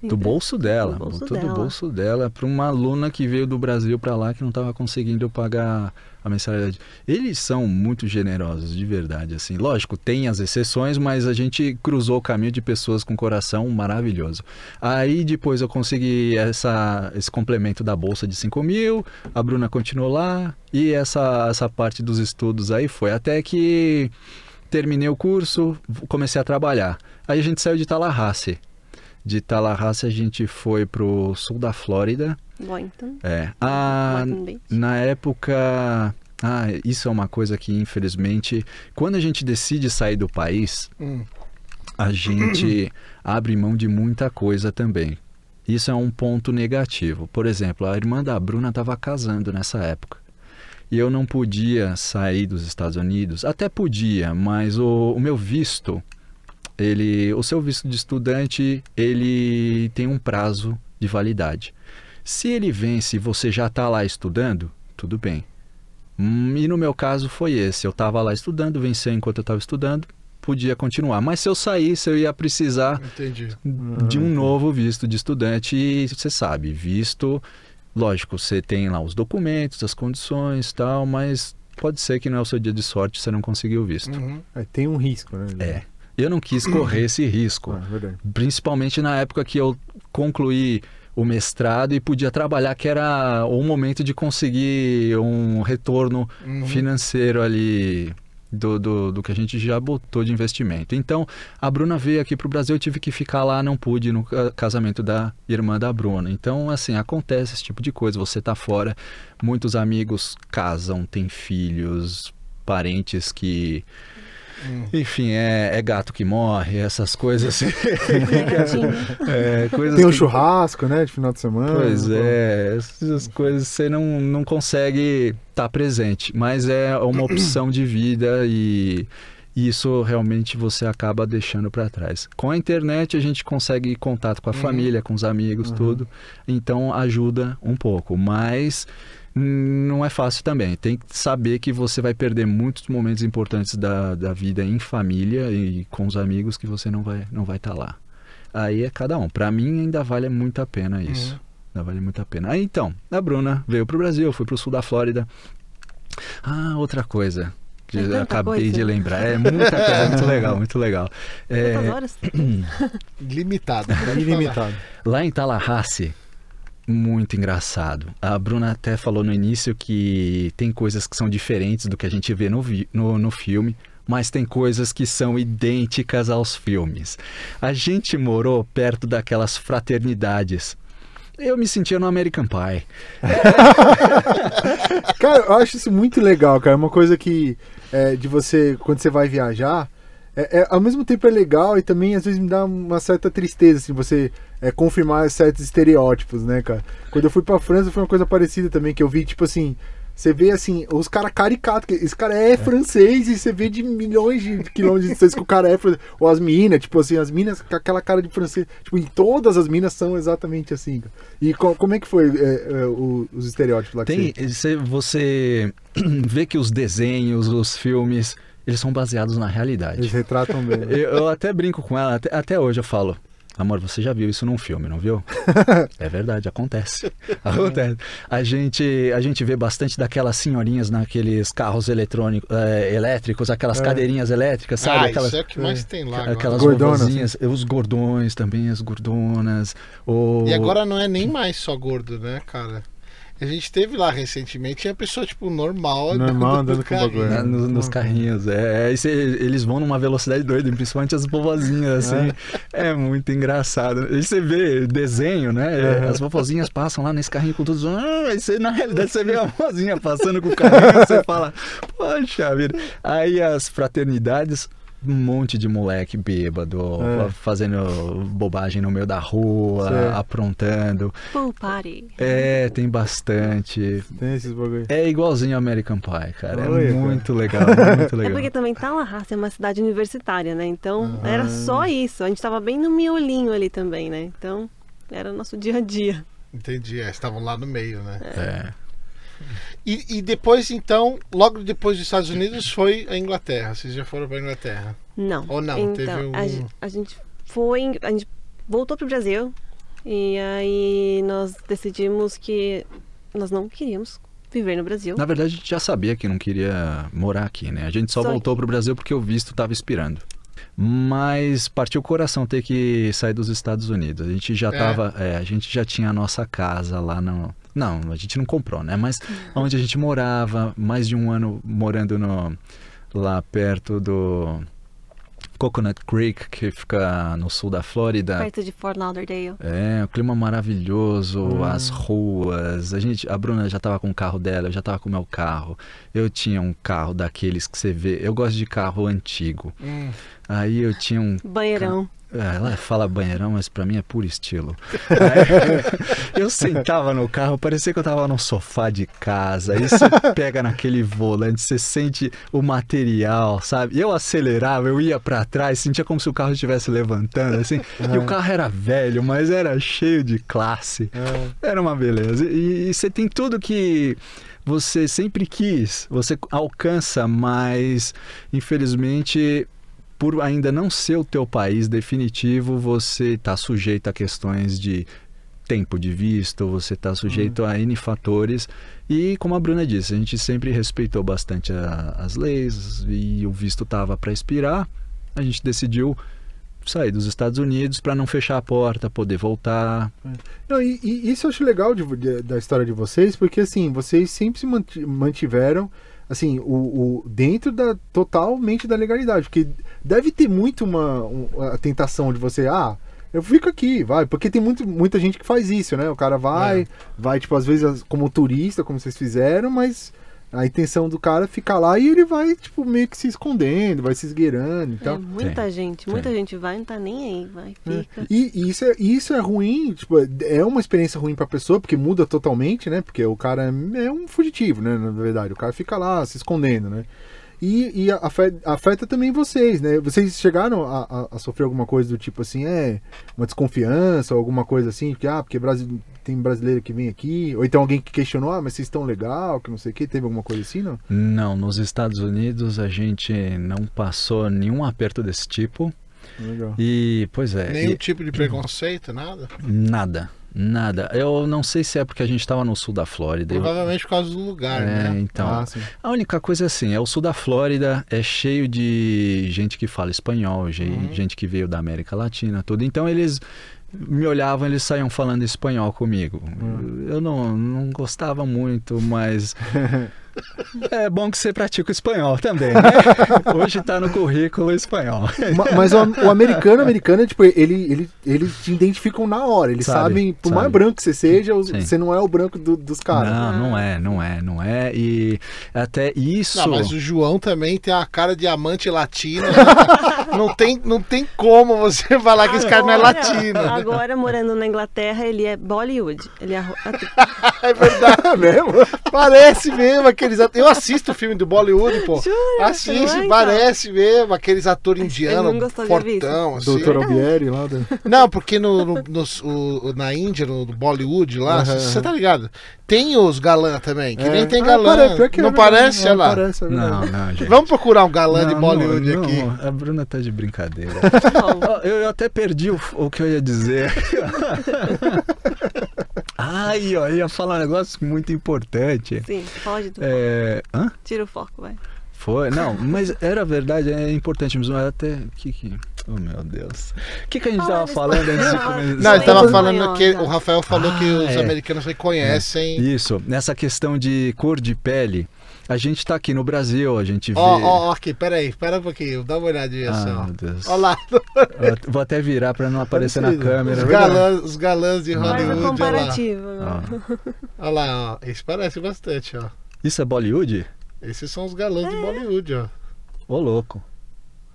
Do bolso dela, Do bolso botou dela. do bolso dela para uma aluna que veio do Brasil para lá que não estava conseguindo pagar a mensalidade. Eles são muito generosos, de verdade, assim. Lógico, tem as exceções, mas a gente cruzou o caminho de pessoas com coração maravilhoso. Aí depois eu consegui essa, esse complemento da bolsa de 5 mil, a Bruna continuou lá e essa, essa parte dos estudos aí foi até que terminei o curso, comecei a trabalhar. Aí a gente saiu de Tallahassee. De Tallahassee a gente foi pro sul da Flórida. Boynton. É. Ah, Boynton na época. Ah, isso é uma coisa que, infelizmente, quando a gente decide sair do país, Hum. a gente abre mão de muita coisa também. Isso é um ponto negativo. Por exemplo, a irmã da Bruna estava casando nessa época. E eu não podia sair dos Estados Unidos. Até podia, mas o, o meu visto, ele, o seu visto de estudante, ele tem um prazo de validade. Se ele vence e você já está lá estudando, tudo bem. Hum, E no meu caso foi esse. Eu estava lá estudando, venceu enquanto eu estava estudando, podia continuar. Mas se eu saísse, eu ia precisar Entendi. de um novo visto de estudante. E você sabe, visto, lógico, você tem lá os documentos, as condições e tal, mas pode ser que não é o seu dia de sorte você não conseguiu o visto. Uhum. É, tem um risco, né? É. Eu não quis correr esse risco. Ah. Principalmente na época que eu concluí o mestrado e podia trabalhar, que era o momento de conseguir um retorno Uhum. financeiro ali do, do, do que a gente já botou de investimento. Então, a Bruna veio aqui para o Brasil, eu tive que ficar lá, não pude no ca- casamento da irmã da Bruna. Então, assim, acontece esse tipo de coisa. Você tá fora, muitos amigos casam, têm filhos, parentes que. Hum. Enfim, é, é gato que morre, essas coisas assim. é, coisas Tem um que- churrasco, né? De final de semana. Pois é, essas coisas você não, não consegue estar presente, mas é uma opção de vida e isso realmente você acaba deixando para trás. Com a internet a gente consegue contato com a Uhum. família, com os amigos, Uhum. tudo, então ajuda um pouco, mas não é fácil também. Tem que saber que você vai perder muitos momentos importantes da, da vida em família e com os amigos que você não vai não vai estar lá. Aí é cada um. Para mim ainda vale muito a pena isso. Uhum. Ainda vale muito a pena. Aí então, a Bruna veio pro Brasil, fui pro sul da Flórida. Ah, outra coisa. Que É acabei coisa. de lembrar. É muita coisa, muito legal, muito legal. É? Limitado. Ilimitado. Lá em Tallahassee, muito engraçado. A Bruna até falou no início que tem coisas que são diferentes do que a gente vê no, vi- no, no filme, mas tem coisas que são idênticas aos filmes. A gente morou perto daquelas fraternidades. Eu me sentia no American Pie. Cara, eu acho isso muito legal, cara. É uma coisa que, é, de você, quando você vai viajar, é, é- ao mesmo tempo é legal e também às vezes me dá uma certa tristeza, assim, você é, confirmar certos estereótipos, né, cara? Quando eu fui pra França foi uma coisa parecida também, que eu vi, tipo assim, você vê assim, os caras caricatos, que esse cara é, francês e você vê de milhões de quilômetros de distância que o cara é francês. Ou as minas, tipo assim, as minas com aquela cara de francês. Tipo, em todas as minas são exatamente assim. E co- como é que foi é, é, o- os estereótipos lá que Tem, você... você, você vê que os desenhos, os filmes, eles são baseados na realidade. Eles retratam bem. né? Eu, eu até brinco com ela, até, até hoje eu falo. Amor, você já viu isso num filme, não viu? é verdade, acontece. Acontece. A gente, a gente vê bastante daquelas senhorinhas naqueles carros eletrônicos, eh, elétricos, aquelas É. cadeirinhas elétricas, sabe? ah, aquelas, isso é o que mais tem lá aquelas Gordonas, vovozinhas, os gordões também, as gordonas. O... E agora não é nem mais só gordo, né, cara? A gente teve lá recentemente, tinha pessoa, tipo, normal, Normal, no andando com bagulho. Na- no- nos Hum. carrinhos, é, cê- eles vão numa velocidade doida, principalmente as vovozinhas, assim, é, muito engraçado. Aí você vê desenho, né, Uhum. as vovozinhas passam lá nesse carrinho com todos, ah, aí você, na realidade você vê a vovozinha passando com o carrinho, você fala, poxa vida. Aí as fraternidades, um monte de moleque bêbado, É. fazendo bobagem no meio da rua, Certo. aprontando. Pool party. É, tem bastante. Tem esses bagulho. É igualzinho American Pie, cara. É Olha, cara. muito legal, muito É legal. porque também Tallahassee é uma cidade universitária, né? Então Ah. era só isso. A gente tava bem no miolinho ali também, né? Então era o nosso dia a dia. Entendi, é, estavam lá no meio, né? É. E, e depois, então, logo depois dos Estados Unidos, foi a Inglaterra. Vocês já foram pra Inglaterra? Não. Ou não, Então, teve um- a, a gente foi. A gente voltou pro Brasil. E aí nós decidimos que nós não queríamos viver no Brasil. Na verdade, a gente já sabia que não queria morar aqui, né? A gente só, Só voltou pro Brasil porque o visto estava expirando. Mas partiu o coração ter que sair dos Estados Unidos. A gente já É. tava, é, a gente já tinha a nossa casa lá no, não, a gente não comprou, né? Mas onde a gente morava, mais de um ano morando no lá perto do Coconut Creek, que fica no sul da Flórida. Perto de Fort Lauderdale. É, o clima maravilhoso, Hum. as ruas. A gente, a Bruna já tava com o carro dela, eu já tava com o meu carro. Eu tinha um carro daqueles que você vê. Eu gosto de carro antigo. Hum, Aí eu tinha um. Banheirão. é, Ela fala banheirão, mas pra mim é puro estilo. Eu sentava no carro, parecia que eu tava num sofá de casa. Aí você pega naquele volante, você sente o material, sabe? Eu acelerava, eu ia pra trás, sentia como se o carro estivesse levantando, assim. E o carro era velho, mas era cheio de classe. É. Era uma beleza. E, e você tem tudo que você sempre quis, você alcança, mas infelizmente por ainda não ser o teu país definitivo, você está sujeito a questões de tempo de visto, você está sujeito a N fatores. E como a Bruna disse, a gente sempre respeitou bastante a- as leis e o visto estava para expirar. A gente decidiu sair dos Estados Unidos para não fechar a porta, poder voltar. Não, e, e isso eu acho legal de- de- da história de vocês, porque assim, vocês sempre se manti- mantiveram assim, o, o- dentro da totalmente da legalidade, porque deve ter muito uma um- a tentação de você, ah, eu fico aqui, vai, porque tem muito, muita gente que faz isso, né? O cara vai, É. vai tipo às vezes como turista, como vocês fizeram, mas a intenção do cara é ficar lá e ele vai tipo meio que se escondendo, vai se esgueirando e É, tal. muita gente, muita Tem. gente vai, não tá nem aí, vai, É. fica. E, e isso, é, e isso é ruim, tipo, é uma experiência ruim pra pessoa, porque muda totalmente, né? Porque o cara é um fugitivo, né? Na verdade, o cara fica lá se escondendo, né? E, e afe- afeta também vocês, né? Vocês chegaram a, a- a sofrer alguma coisa do tipo assim, é, uma desconfiança, alguma coisa assim, porque, ah, porque Brasil, tem brasileiro que vem aqui, ou então alguém que questionou, ah, mas vocês estão legal, que não sei o que, teve alguma coisa assim, não? Não, nos Estados Unidos a gente não passou nenhum aperto desse tipo. Legal. E, pois é, nenhum e- tipo de preconceito, nada? nada, nada. Eu não sei se é porque a gente estava no sul da Flórida. eu- Provavelmente por causa do lugar, É, né? então. Ah. A única coisa é assim, é o sul da Flórida, é cheio de gente que fala espanhol, Uhum. gente que veio da América Latina, tudo. Então eles me olhavam, eles saíam falando espanhol comigo. Uhum. Eu não, não gostava muito, mas É bom que você pratica o espanhol também, né? Hoje tá no currículo espanhol. Ma- Mas o, o americano, americano, tipo, ele, ele, eles te identificam na hora. Eles Sabe, sabem, por sabe. mais branco que você seja, Sim. você não é o branco do- dos caras. Não, não é, não é, não é. E até isso. Não, mas o João também tem uma cara de amante latino. não, tem, não tem como você falar que esse cara não é Agora- latino. Agora, morando na Inglaterra, ele é Bollywood. Ele é É verdade. É mesmo? Parece mesmo aqueles atores. Eu assisto o filme do Bollywood, pô. Jura? Assiste, Não é, então? parece mesmo aqueles atores indianos, não fortão, assim. Doutor Albieri lá. Da... Não, porque no, no- nos- o- na Índia, no, no Bollywood lá, você tá ligado? Tem os galã também, que É. nem tem Ah, galã. pare- que não é verdade, parece, é, olha lá. Parece, é. Não, não, gente. Vamos procurar um galã de Não, Bollywood não, aqui. não, a Bruna tá de brincadeira. Bom, Ó, Eu até perdi o, o que eu ia dizer. Ai, ó, eu ia falar um negócio muito importante. sim, pode tudo. É. Hã? Tira o foco, vai. Foi? Não, mas era verdade, é importante, mas até. Que, que... Oh, meu Deus. O que, que a gente Fala tava de falando antes de espanhol. começar? Não, ele tava falando que o Rafael falou que Ah, os é. americanos reconhecem. Isso, nessa questão de cor de pele, a gente tá aqui no Brasil, a gente vê. Ó, ó, ó, aqui, peraí, pera um pouquinho, dá uma olhadinha Ah, só. meu Deus. Ó lá, Vou até virar pra não aparecer na ser, câmera. os é galãs, os galãs de Não. Faz o Hollywood, ó comparativo. Ó, Ó lá, ó. Isso parece bastante, ó. Isso é Bollywood? Esses são os galãs de Bollywood, ó. Ô, louco.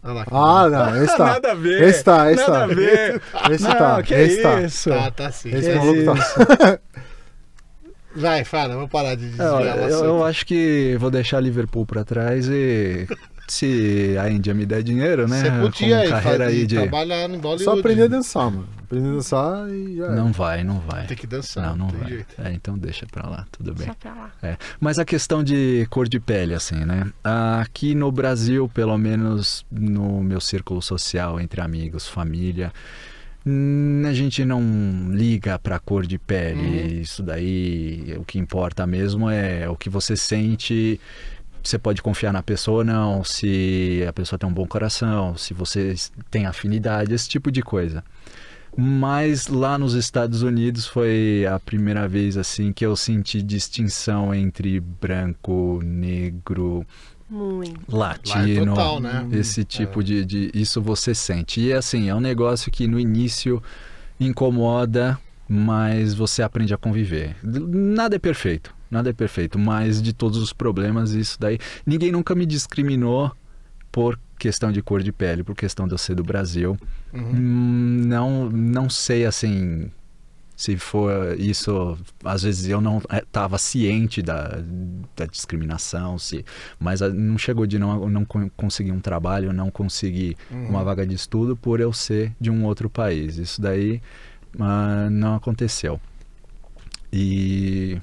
Olha lá. Ah, não, esse tá. Nada a ver. Esse tá, esse Nada tá. a ver. Esse não, tá, que esse tá. isso? Tá, tá sim. Esse Que maluco tá. Vai, fala, vou parar de desviar eu, assunto. eu acho que vou deixar Liverpool pra trás e se a Índia me der dinheiro, né? Você podia com aí, carreira fazer, aí de trabalhar em Bollywood. Só aprender a dançar, mano. Aprender a dançar e já. é. não vai, não vai. Tem que dançar, Não, não tem vai. jeito. É, então deixa pra lá, tudo bem. Só pra lá. É, mas a questão de cor de pele, assim, né? Aqui no Brasil, pelo menos no meu círculo social, entre amigos, família, a gente não liga pra cor de pele. Uhum. Isso daí, o que importa mesmo é o que você sente. Você pode confiar na pessoa ou não, se a pessoa tem um bom coração, se você tem afinidade, esse tipo de coisa. Mas lá nos Estados Unidos foi a primeira vez assim que eu senti distinção entre branco, negro, Muito. latino, total, né? esse tipo de, de isso você sente. E assim, é um negócio que no início incomoda, mas você aprende a conviver. Nada é perfeito, nada é perfeito, mas de todos os problemas isso daí, ninguém nunca me discriminou por questão de cor de pele, por questão de eu ser do Brasil. Uhum. Hum, Não, não sei assim se for isso. Às vezes eu não estava ciente da, da discriminação, se, mas ah, não chegou de não, não con- conseguir um trabalho, não conseguir Uhum. uma vaga de estudo por eu ser de um outro país. Isso daí ah, não aconteceu. E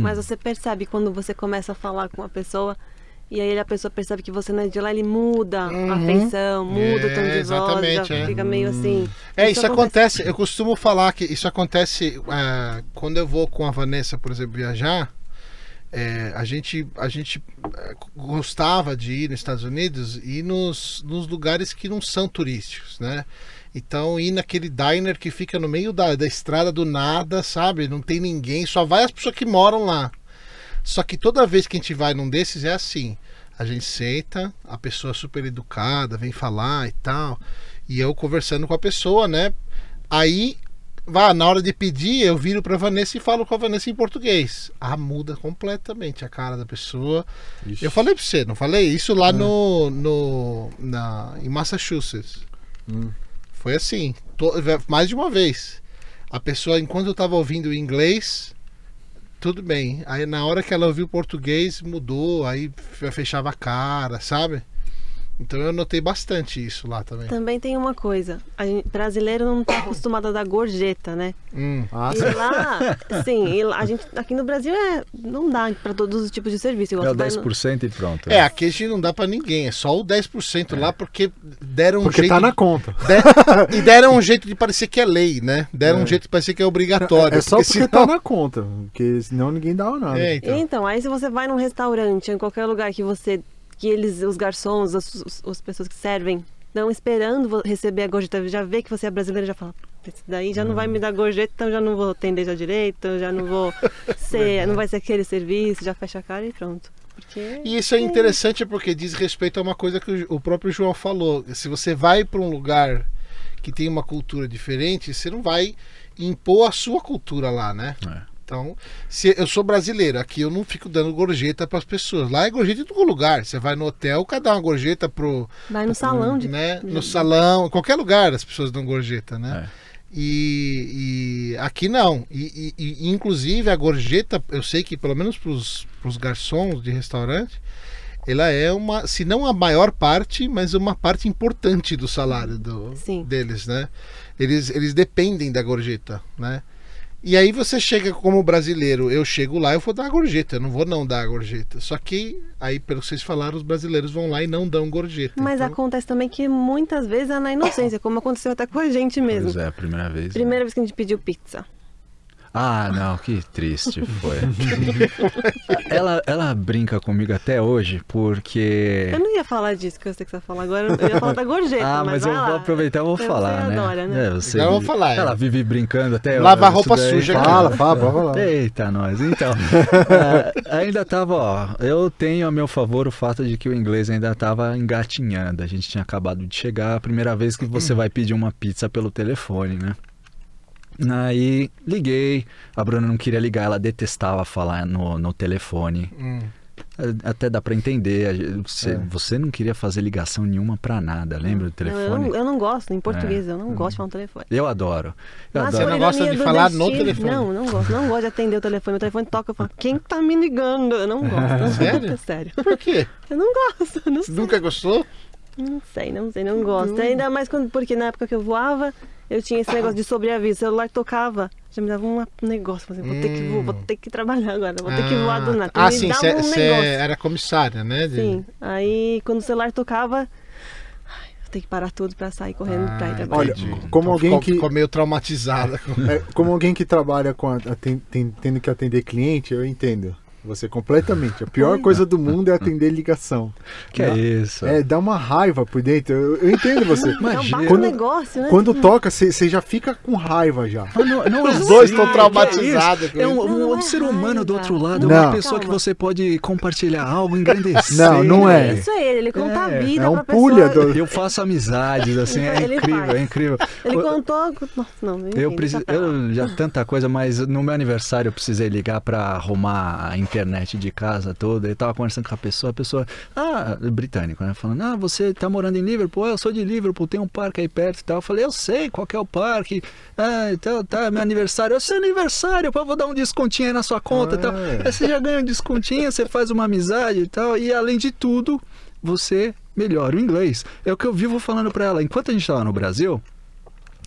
Mas você percebe quando você começa a falar com uma pessoa e aí a pessoa percebe que você não é de lá, ele muda Uhum. a feição, muda o tom É, de voz, exatamente, já é. fica meio assim. É, isso acontece. Eu costumo falar que isso acontece é, quando eu vou com a Vanessa, por exemplo, viajar. é, a gente, a gente é, gostava de ir nos Estados Unidos e ir nos, nos lugares que não são turísticos, né? Então, ir naquele diner que fica no meio da, da estrada do nada, sabe? Não tem ninguém, só vai as pessoas que moram lá. Só que toda vez que a gente vai num desses é assim. A gente senta, a pessoa é super educada, vem falar e tal. E eu conversando com a pessoa, né? Aí, vá, na hora de pedir, eu viro pra Vanessa e falo com a Vanessa em português. Ah, muda completamente a cara da pessoa. Ixi. Eu falei pra você, não falei? Isso lá no, no na, em Massachusetts. Hum. Foi assim, to- mais de uma vez. A pessoa, enquanto eu tava ouvindo o inglês, tudo bem. Aí na hora que ela ouviu português, mudou, aí fe- fechava a cara, sabe? Então eu notei bastante isso lá também. Também tem uma coisa, a gente, brasileiro não tá acostumado a dar gorjeta, né? Hum. Ah, E lá, sim, e lá, a gente aqui no Brasil é não dá para todos os tipos de serviço. É o você vai no- 10% e pronto. É, aqui a gente não dá pra ninguém, é só o 10% lá porque deram um porque jeito tá na conta. de- e deram um jeito de parecer que é lei, né? Deram um É. jeito de parecer que é obrigatório. É só porque senão- tá na conta. Porque senão ninguém dava nada. É, então. Então, aí se você vai num restaurante, em qualquer lugar que você que eles, os garçons, as, as pessoas que servem, estão esperando receber a gorjeta, já vê que você é brasileiro, já fala, esse daí já não vai me dar gorjeta, então já não vou atender já direito, já não vou ser, não vai ser aquele serviço, já fecha a cara e pronto. Porque E isso é interessante porque diz respeito a uma coisa que o o próprio João falou. Se você vai para um lugar que tem uma cultura diferente, você não vai impor a sua cultura lá, né? É. Então, se eu sou brasileiro, aqui eu não fico dando gorjeta para as pessoas. Lá é gorjeta em todo lugar. Você vai no hotel, cada uma gorjeta pro vai no salão de. né? No salão, em qualquer lugar as pessoas dão gorjeta, né? É. E, e aqui não. E, e- e, inclusive a gorjeta, eu sei que pelo menos para os garçons de restaurante, ela é uma, se não a maior parte, mas uma parte importante do salário do, Sim. deles, né? Eles, eles dependem da gorjeta, né? E aí você chega como brasileiro, eu chego lá, eu vou dar a gorjeta, eu não vou não dar a gorjeta. Só que aí, pelo que vocês falaram, os brasileiros vão lá e não dão gorjeta. Mas Então, acontece também que muitas vezes é na inocência, como aconteceu até com a gente mesmo. Pois é, a primeira vez. né? Primeira vez que a gente pediu pizza. Ah, não, que triste foi. ela, ela brinca comigo até hoje porque. Eu não ia falar disso que eu sei que você vai falar agora, eu ia falar da gorjeta. Ah, mas, eu vai vou lá. aproveitar e vou Você falar, né? adora, né? É, você eu vou falar, é. Ela vive brincando até Lavar roupa daí. suja. Fala, fala, pode falar. Eita, nós. Então, é, ainda tava, ó. Eu tenho a meu favor o fato de que o inglês ainda tava engatinhando. A gente tinha acabado de chegar, a primeira vez que você vai pedir uma pizza pelo telefone, né? Aí liguei, a Bruna não queria ligar, ela detestava falar no, no telefone. hum. Até dá pra entender, você, É. você não queria fazer ligação nenhuma pra nada, lembra do Não, eu, telefone? não, eu não gosto, em português, É. eu não gosto de falar no telefone. Eu adoro. Eu Mas adoro. por não gosta de falar no destino- telefone? Não, não gosto. Não gosto de atender o telefone. Meu telefone toca, eu falo, quem tá me ligando? Eu não gosto. Sério? É sério. Por quê? Eu não gosto, eu não sei. Nunca gostou? Não sei, não sei, não gosto. Ainda mais quando, porque na época que eu voava, eu tinha esse negócio de sobreaviso. O celular tocava, já me dava um negócio. Assim, vou, ter que vo- vou ter que trabalhar agora, vou ter que voar do nada. Ah, sim, você um negócio. era comissária, né? de- Sim, aí quando o celular tocava, vou ter que parar tudo pra sair correndo pra ir trabalhar. Olha, como Então alguém ficou, que- ficou meio traumatizada. É, como alguém que trabalha com a, aten- tem- tendo que atender cliente, eu entendo. Você completamente. A pior coisa do mundo é atender ligação. Que é isso? É, dá uma raiva por dentro. Eu, eu entendo você. Imagina. Quando- negócio, né? Quando toca, você já fica com raiva já. Mas não- não é Os dois estão que traumatizados com É um, um- um é ser humano do outro lado, Não. uma pessoa que Calma. você pode compartilhar algo, engrandecer. Não, não é. Isso é ele, ele conta a É, vida é um pulha pessoa. do- Eu faço amizades, assim, é Ele incrível, faz. é incrível. Ele Eu- contou. Nossa, não, enfim, Eu preciso, eu já tanta coisa, mas no meu aniversário eu precisei ligar pra arrumar a internet de casa toda. Eu tava conversando com a pessoa, a pessoa, ah, britânico, né? Falando, ah, você tá morando em Liverpool? Ah, eu sou de Liverpool, tem um parque aí perto e tal. Eu falei, eu sei qual que é o parque. Ah, então tá, meu aniversário. Eu sei aniversário, eu vou dar um descontinho aí na sua conta e tal. Ah. Aí você já ganha um descontinho, você faz uma amizade e tal. E além de tudo, você melhora o inglês. É o que eu vivo falando pra ela. Enquanto a gente tava no Brasil,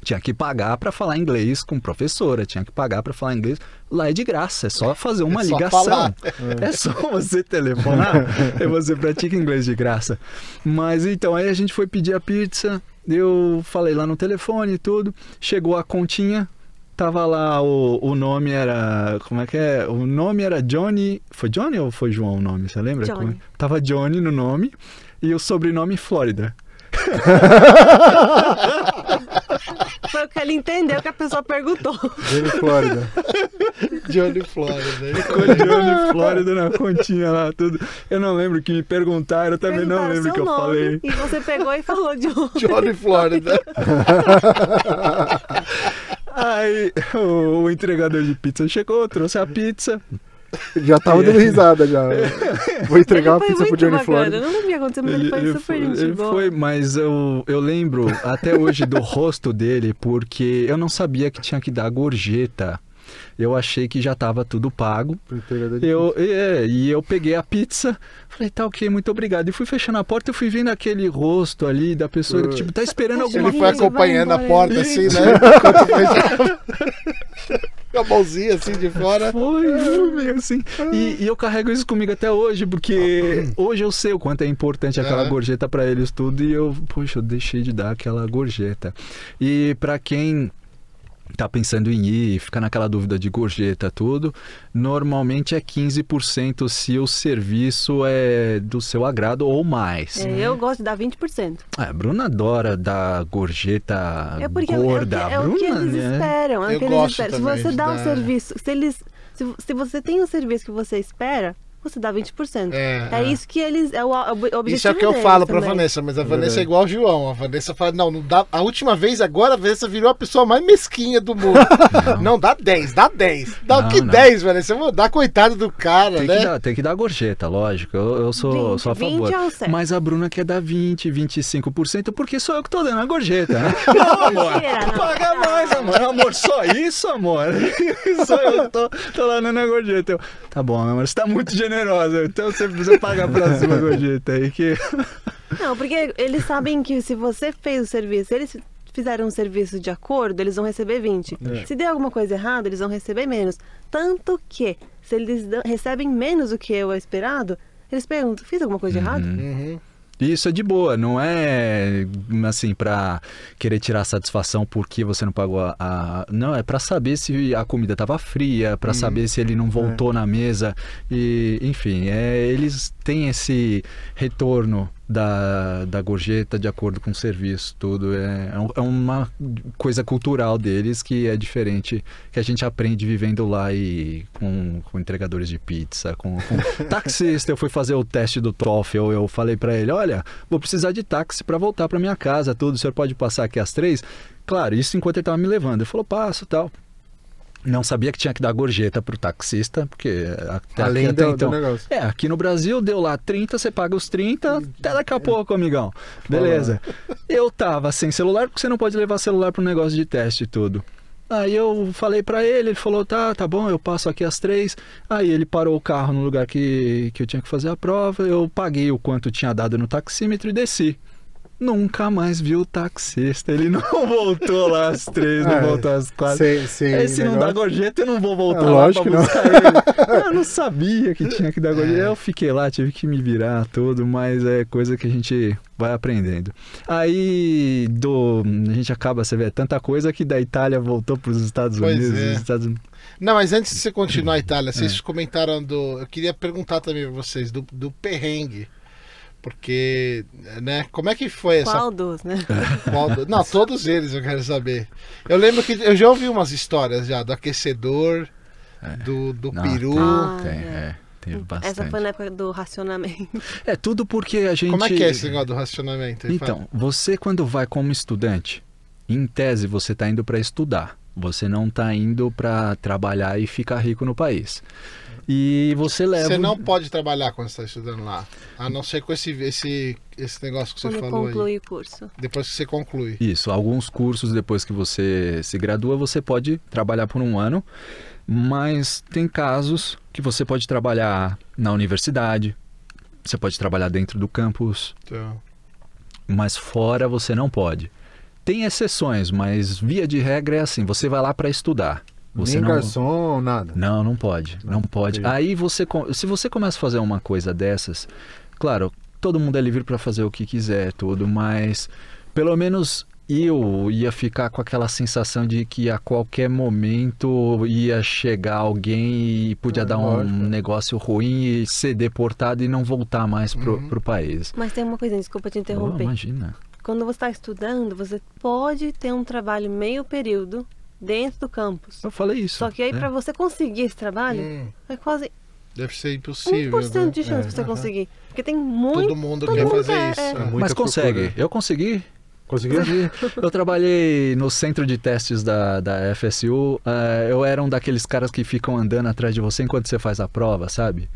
tinha que pagar para falar inglês com professora, tinha que pagar para falar inglês. Lá é de graça, é só fazer uma É só ligação. falar. É só você telefonar e você pratica inglês de graça. Mas então, aí a gente foi pedir a pizza, eu falei lá no telefone e tudo, chegou a continha, tava lá o, o nome era, como é que é? O nome era Johnny, foi Johnny ou foi João o nome, você lembra? Johnny. Como é? Tava Johnny no nome e o sobrenome Flórida. Foi o que ele entendeu que a pessoa perguntou. Ele Flórida. Johnny Florida. Ele Ficou Johnny Flórida na continha lá, tudo. Eu não lembro o que me perguntaram, eu também não lembro o que eu falei. E você pegou e falou de um. Johnny Florida. Aí o, o entregador de pizza chegou, trouxe a pizza. Já tava dando risada já. Vou entregar uma Ele foi pizza pro Johnny bacana. Flórida. Eu não lembro o que aconteceu, mas ele, foi super gente ele boa. foi, mas eu, eu lembro até hoje do rosto dele, porque eu não sabia que tinha que dar gorjeta. Eu achei que já estava tudo pago. Eu, é, e eu peguei a pizza, falei, tá ok, muito obrigado. E fui fechando a porta, eu fui vendo aquele rosto ali da pessoa que tipo, tá esperando Fecha alguma Ele Ele foi coisa. acompanhando a porta ele- assim, né? Com a mãozinha assim de fora. Foi, foi meio assim. E, e eu carrego isso comigo até hoje, porque hoje eu sei o quanto é importante aquela Aham. gorjeta pra eles tudo e eu, poxa, eu deixei de dar aquela gorjeta. E pra quem tá pensando em ir, fica naquela dúvida de gorjeta tudo, normalmente é 15% se o serviço é do seu agrado ou mais. É, eu gosto de dar 20%. Ah, a Bruna adora dar gorjeta É porque gorda. é, o que- é o que eles né? esperam. É Eu o que eles gosto esperam. Se você dá um serviço, se, eles, se, se você tem um serviço que você espera, você dá 20%. É, É, é. isso que eles. É o, o objetivo Isso é o que eu falo pra também. Vanessa, mas a Vanessa verdade. é igual o João. A Vanessa fala, não, não dá. A última vez agora a Vanessa virou a pessoa mais mesquinha do mundo. não. dá 10, dá 10. Dá Não, o que não. 10, Vanessa? Eu vou dar coitado do cara, Tem né? que, dar, tem que dar gorjeta, lógico. Eu, eu sou, 20, sou a 20 favor. é o certo. Mas a Bruna quer dar 20, 25%, porque sou eu que tô dando a gorjeta, né? Não, amor. Mentira, não. Paga mais, amor. Amor, só isso, amor. Só eu tô, tô lá dando a gorjeta. Eu, tá bom, amor, você tá muito generosa. Então você precisa pagar pra cima a gorjeta aí que. Não, porque eles sabem que se você fez o serviço, eles fizeram um serviço de acordo, eles vão receber 20. É. Se der alguma coisa errada, eles vão receber menos. Tanto que, se eles recebem menos do que eu esperado, eles perguntam, fiz alguma coisa de errado? Uhum. Isso é de boa, não é assim pra querer tirar satisfação porque você não pagou a, a- não é pra saber se a comida tava fria, pra saber se ele não voltou na mesa. E enfim, é, eles têm esse retorno da, da gorjeta de acordo com o serviço, tudo é, é é uma coisa cultural deles que é diferente que a gente aprende vivendo lá e com, com entregadores de pizza, com, com taxista. Eu fui fazer o teste do TOEFL, eu falei pra ele, olha, vou precisar de táxi pra voltar pra minha casa, tudo. O senhor pode passar aqui às três? Claro, isso enquanto ele tava me levando. Ele falou, passo, tal. Não sabia que tinha que dar gorjeta pro taxista, porque até, Além até do, então. do negócio. É, aqui no Brasil deu lá 30, você paga os 30, até daqui a pouco, amigão. Beleza. Eu tava sem celular, porque você não pode levar celular pro negócio de teste e tudo. Aí eu falei pra ele, ele falou, tá, tá bom, eu passo aqui às três. Aí ele parou o carro no lugar que, que eu tinha que fazer a prova, eu paguei o quanto tinha dado no taxímetro e desci. Nunca mais vi o taxista, ele não voltou lá às três, não É, voltou às quatro. Sem, sem É, se não dá negócio. gorjeta, eu não vou voltar É, lá lógico pra que não. buscar ele. Eu não sabia que tinha que dar gorjeta. É. Eu fiquei lá, tive que me virar tudo, mas é coisa que a gente vai aprendendo. Aí do, a gente acaba, você vê, tanta coisa que da Itália voltou para os Estados Pois Unidos. é. os Estados Unidos. Não, mas antes de você continuar a É. Itália, vocês comentaram do. Eu queria perguntar também pra vocês do, do perrengue. Porque, né? Como é que foi essa Qual dos, né? Qual do- Não, todos eles eu quero saber. Eu lembro que eu já ouvi umas histórias já do aquecedor, do, do Não, peru. Ah, Tem, é. é, teve bastante. Essa foi na época do racionamento. É tudo porque a gente. Como é que é esse negócio do racionamento? aí? Então, você quando vai como estudante, em tese você está indo para estudar. Você não está indo para trabalhar e ficar rico no país. E você leva. Você não pode trabalhar quando está estudando lá. A não ser com esse, esse, esse negócio que você Quando falou aí. conclui o curso. Depois que você conclui. Isso, alguns cursos depois que você se gradua, você pode trabalhar por um ano, mas tem casos que você pode trabalhar na universidade, você pode trabalhar dentro do campus, Então, mas fora você não pode. Tem exceções, mas via de regra é assim, você vai lá para estudar. Você Nem não... garçom, nada. Não, não pode, não pode. entendi. Aí você, se você começa a fazer uma coisa dessas, claro, todo mundo é livre para fazer o que quiser, tudo, mas pelo menos eu ia ficar com aquela sensação de que a qualquer momento ia chegar alguém e podia É, dar um lógico. negócio ruim e ser deportado e não voltar mais pro, Uhum. pro país. Mas tem uma coisinha, desculpa te Oh, interromper. imagina. Quando você está estudando, você pode ter um trabalho meio período dentro do campus. Eu falei isso. Só que aí, é. para você conseguir esse trabalho, hum, é quase deve ser impossível. 1% né? de chance É, de você conseguir. Porque tem muito. Todo mundo todo quer mundo fazer quer, isso. é. é. Mas consegue. procura. Eu consegui. Conseguiu? Eu trabalhei no centro de testes da, da FSU. eh, eu era um daqueles caras que ficam andando atrás de você enquanto você faz a prova, sabe?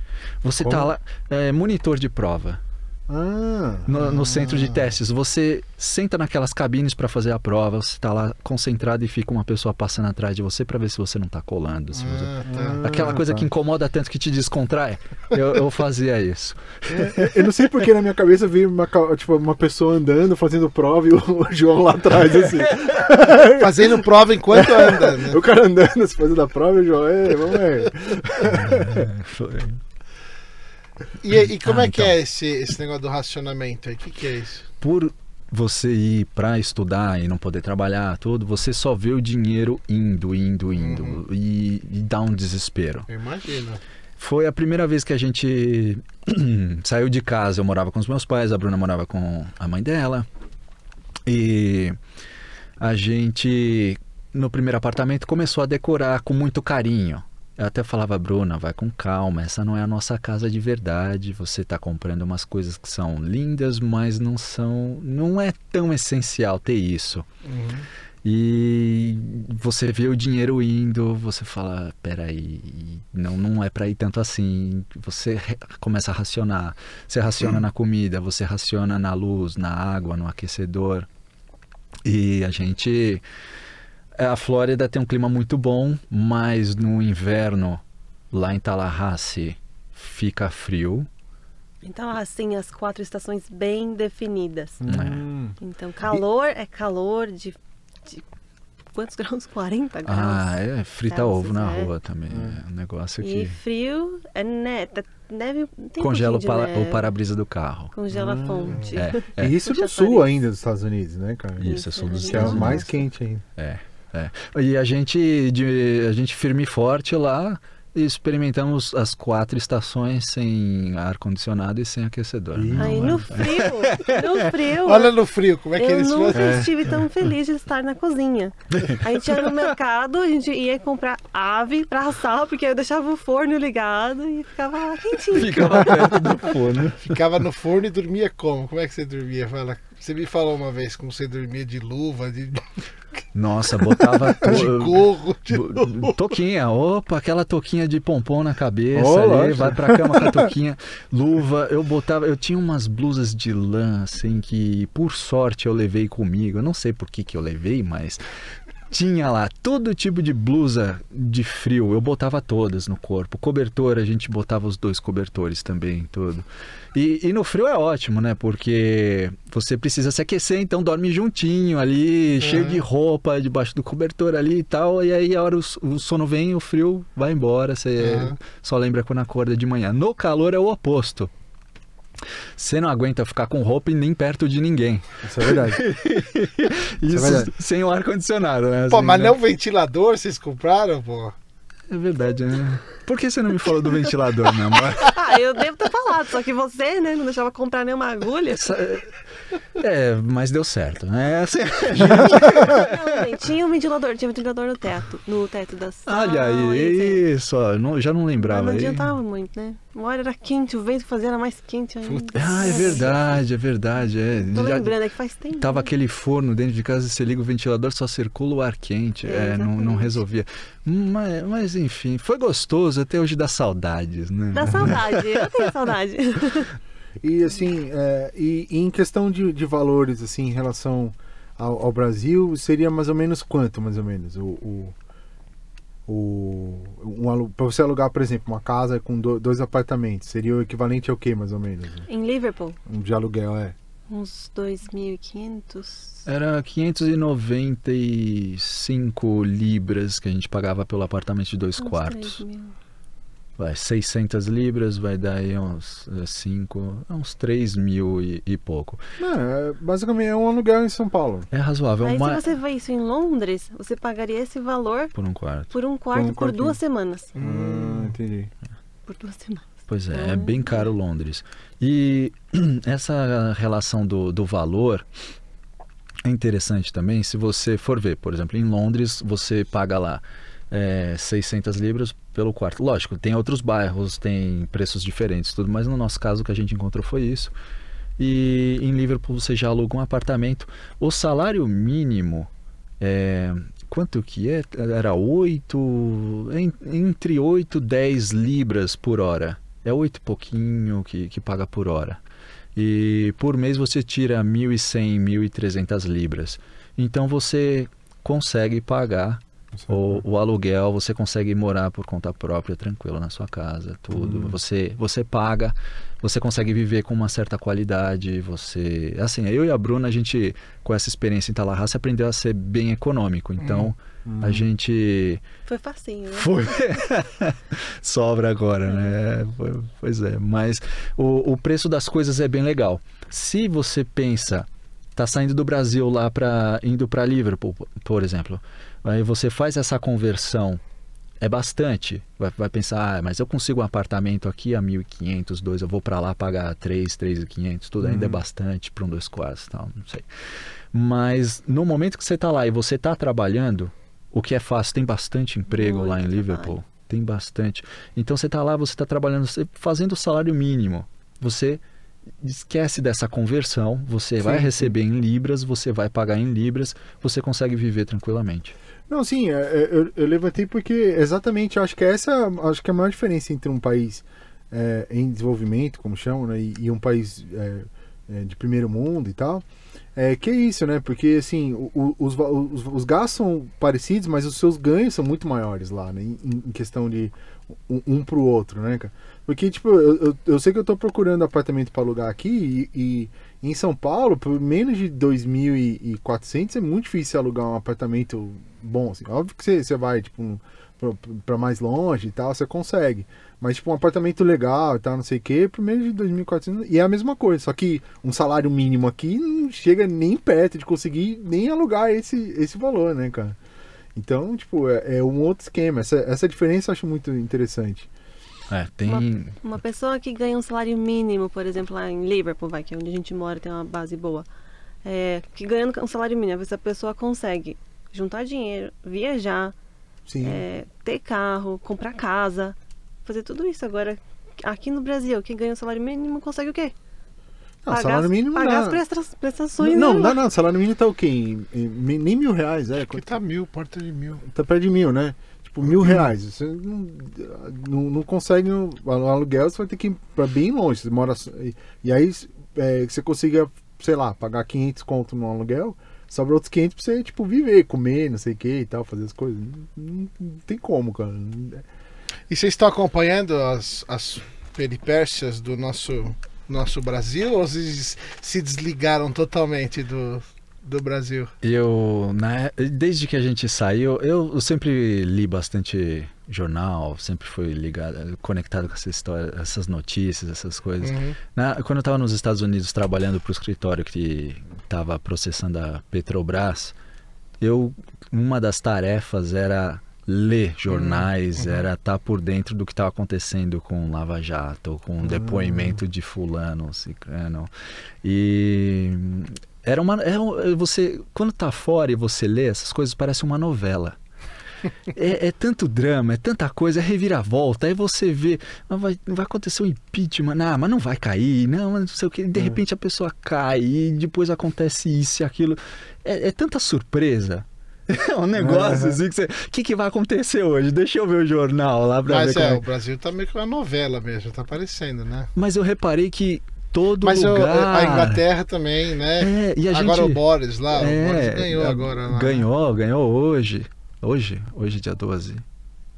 Você tá Como? lá, é, monitor de prova. Ah, No, no centro de testes, você senta naquelas cabines para fazer a prova, você tá lá concentrado e fica uma pessoa passando atrás de você para ver se você não tá colando. se você- Ah, tá. Ah, Aquela coisa tá. que incomoda tanto que te descontrai. Eu, eu fazia isso. Eu não sei porque na minha cabeça veio uma, tipo, uma pessoa andando, fazendo prova e o João lá atrás, assim. Fazendo prova enquanto anda, né? o cara andando, se fazendo a prova e o João, vamos aí. Foi. E, e como Ah, é que então. é esse, esse negócio do racionamento aí? O que, que é isso? por você ir para estudar e não poder trabalhar, tudo, você só vê o dinheiro indo, indo, indo Uhum. e, e dá um desespero. Eu imagino. Foi a primeira vez que a gente saiu de casa. Eu morava com os meus pais, a Bruna morava com a mãe dela. E a gente, no primeiro apartamento, começou a decorar com muito carinho. Eu até falava, Bruna, vai com calma, essa não é a nossa casa de verdade. Você está comprando umas coisas que são lindas, mas não são. Não é tão essencial ter isso. Uhum. E você vê o dinheiro indo, você fala, peraí, não, não é para ir tanto assim. Você começa a racionar. Você raciona na comida, você raciona na luz, na água, no aquecedor. E a gente. A Flórida tem um clima muito bom, mas no inverno, lá em Tallahassee, fica frio. Então, assim, as quatro estações bem definidas. Hum. Então, calor é calor de, de quantos graus? 40 graus. Ah, é frita Celsius, ovo na é. rua também. É um negócio E que frio é ne tá- neve. Tem um congela o, pouquinho de para- o neve, para-brisa do carro. Congela a fonte. É, é. E isso no Puxa sul ainda dos Estados Unidos, né, cara? Isso, é sul dos Isso, Que é Estados o Unidos. mais quente ainda. É, é. E a gente, de, a gente firme e forte lá, e experimentamos as quatro estações sem ar-condicionado e sem aquecedor. Ih. Aí no frio, no frio. Olha no frio, como é que eu eles nunca fazem? estive tão feliz de estar na cozinha. A gente ia no mercado, a gente ia comprar ave pra assar, porque eu deixava o forno ligado e ficava lá quentinho. Ficava perto do forno. Ficava no forno e dormia como? Como é que você dormia? Fala. Você me falou uma vez como você dormia de luva, de, de Nossa, botava to- gorro, de bo- toquinha. Opa, aquela toquinha de pompom na cabeça Oh, ali, vai pra cama com a toquinha, luva. Eu botava, eu tinha umas blusas de lã, assim, que por sorte eu levei comigo. Eu não sei por que que eu levei, mas tinha lá todo tipo de blusa de frio, eu botava todas no corpo. Cobertor, a gente botava os dois cobertores também, tudo. E, e no frio é ótimo, né? Porque você precisa se aquecer, então dorme juntinho ali, cheio de roupa, debaixo do cobertor ali e tal. E aí a hora o, o sono vem, o frio vai embora, você Uhum. só lembra quando acorda de manhã. No calor é o oposto. Você não aguenta ficar com roupa e nem perto de ninguém. Isso é verdade. Isso verdade. sem o ar-condicionado, né? Pô, Assim, mas né? não ventilador vocês compraram, pô? É verdade, né? Por que você não me falou do ventilador, meu amor? Ah, eu devo ter falado, só que você, né, não deixava comprar nenhuma agulha. É, mas deu certo, né? Assim, Não, gente, tinha um ventilador, tinha um ventilador no teto, no teto da sala. olha aí, isso, ó, não- já não Mas lembrava. não aí. adiantava muito, né? Uma hora era quente, o vento fazia era mais quente ainda. Ah, é verdade, é verdade. É. Tô Já lembrando, é que faz tempo. tava né? aquele forno dentro de casa, você liga o ventilador, só circula o ar quente. É, É, não, não resolvia. Mas, mas enfim, foi gostoso, até hoje dá saudades, né? Dá saudade, eu tenho saudade. E assim, é, e, e em questão de, de valores, assim, em relação ao, ao Brasil, seria mais ou menos quanto, mais ou menos? O, o, o, um, pra você alugar, por exemplo, uma casa com do- dois apartamentos, seria o equivalente ao que, mais ou menos? em Liverpool, Um de aluguel, é. uns 2.500. Era 595 libras que a gente pagava pelo apartamento de dois uns quartos. 3 mil. Vai, 600 libras, vai dar aí uns 5, uns 3 mil e, e pouco. Não, é, basicamente é um aluguel em São Paulo. É razoável, Aí uma... se você vê isso em Londres, você pagaria esse valor por um quarto. por um quarto por, quartinho. duas semanas. Hum, entendi. Por duas semanas. Pois é, é Hum. bem caro Londres. E essa relação do, do valor é interessante também. Se você for ver, por exemplo, em Londres, você paga lá é, 600 libras pelo quarto. Lógico, tem outros bairros, tem preços diferentes, tudo, mas no nosso caso o que a gente encontrou foi isso. E em Liverpool você já aluga um apartamento. O salário mínimo é, quanto que é? Era 8, en- entre 8 e 10 libras por hora. É 8 e pouquinho que, que paga por hora. E por mês você tira 1.100, 1.300 libras. Então você consegue pagar o, o aluguel, você consegue morar por conta própria, tranquilo na sua casa, tudo. Hum. Você, você paga, você consegue viver com uma certa qualidade. Você, assim, eu e a Bruna, a gente com essa experiência em Tallahassee aprendeu a ser bem econômico. Então Hum. a gente Foi facinho, né? foi sobra agora, né? Foi- Pois é, mas o, o preço das coisas é bem legal. Se você pensa, tá saindo do Brasil lá para indo para Liverpool, por exemplo, aí você faz essa conversão é bastante. Vai, vai pensar, ah, mas eu consigo um apartamento aqui a 1.500, dois, eu vou para lá pagar 3, 3.500, tudo ainda é Uhum. bastante para um dois quartos, tal, não sei. Mas no momento que você tá lá e você tá trabalhando, o que é fácil, tem bastante emprego lá em Muito Liverpool. tem bastante. Então você está lá, você está trabalhando, você fazendo o salário mínimo. Você esquece dessa conversão, você Sim, vai sim. receber em libras, você vai pagar em libras, você consegue viver tranquilamente. Não, sim, é, é, eu, eu levantei porque exatamente acho que essa acho que é a maior diferença entre um país é, em desenvolvimento, como chamam, né, e, e um país é, é, de primeiro mundo e tal. É que é isso, né? Porque assim, o- o- os, os, os gastos são parecidos, mas os seus ganhos são muito maiores lá, né? Em, em questão de um, um pro outro, né, cara? Porque, tipo, eu, eu, eu sei que eu tô procurando apartamento para alugar aqui e em São Paulo, por menos de 2.400 é muito difícil alugar um apartamento bom, assim. Óbvio que você, vai, tipo, para mais longe e tal, você consegue. Mas, tipo, um apartamento legal e tal, não sei o quê, por menos de 2.400 e é a mesma coisa. Só que um salário mínimo aqui não chega nem perto de conseguir nem alugar esse, esse valor, né, cara? Então, tipo, é, é um outro esquema. Essa, essa diferença eu acho muito interessante. É, tem. Uma, uma pessoa que ganha um salário mínimo, por exemplo, lá em Liverpool, vai, que é onde a gente mora, tem uma base boa. É, que ganhando um salário mínimo, essa pessoa consegue juntar dinheiro, viajar, Sim. é, ter carro, comprar casa, fazer tudo isso. Agora, aqui no Brasil, quem ganha um salário mínimo consegue o quê? Não, salário as- mínimo pagar dá- as presta- prestações. Não, né? não, não, salário mínimo tá o quê? Em- em- nem mil reais, é. Que tá mil, porta de mil. Tá perto de mil, né? Tipo, mil reais. Você não, não, não consegue. O aluguel você vai ter que ir pra bem longe. Você mora. e- E aí é, você consiga, sei lá, pagar 500 conto no aluguel, sobra outros 500 pra você, tipo, viver, comer, não sei o que e tal, fazer as coisas. Não, não- tem como, cara. E vocês estão acompanhando as, as peripécias do nosso, nosso Brasil ou vocês se desligaram totalmente do, do Brasil? Eu, na, desde que a gente saiu, eu, eu sempre li bastante jornal, sempre fui ligado, conectado com essa história, essas notícias, essas coisas. Uhum. Na- quando eu estava nos Estados Unidos trabalhando para o escritório que estava processando a Petrobras, eu uma das tarefas era ler jornais, uhum. era estar por dentro do que estava acontecendo com Lava Jato, com o depoimento de fulano, ciclano. E era uma é um- você quando tá fora e você lê essas coisas parece uma novela. É, é tanto drama, é tanta coisa, é reviravolta. Aí você vê, ah, vai, vai acontecer um impeachment, não, mas não vai cair, não, mas não sei o que. De É. repente a pessoa cai e depois acontece isso e aquilo. É, é tanta surpresa. É um negócio Aham. assim que você. O que, que vai acontecer hoje? Deixa eu ver o jornal lá pra Mas ver como é, é. o Brasil tá meio que uma novela mesmo, tá aparecendo, né? Mas eu reparei que todo Mas o- lugar. a Inglaterra também, né? É, e a agora gente... o Boris lá, o É, Boris ganhou a- agora lá. Ganhou, ganhou hoje. Hoje? Hoje, dia 12.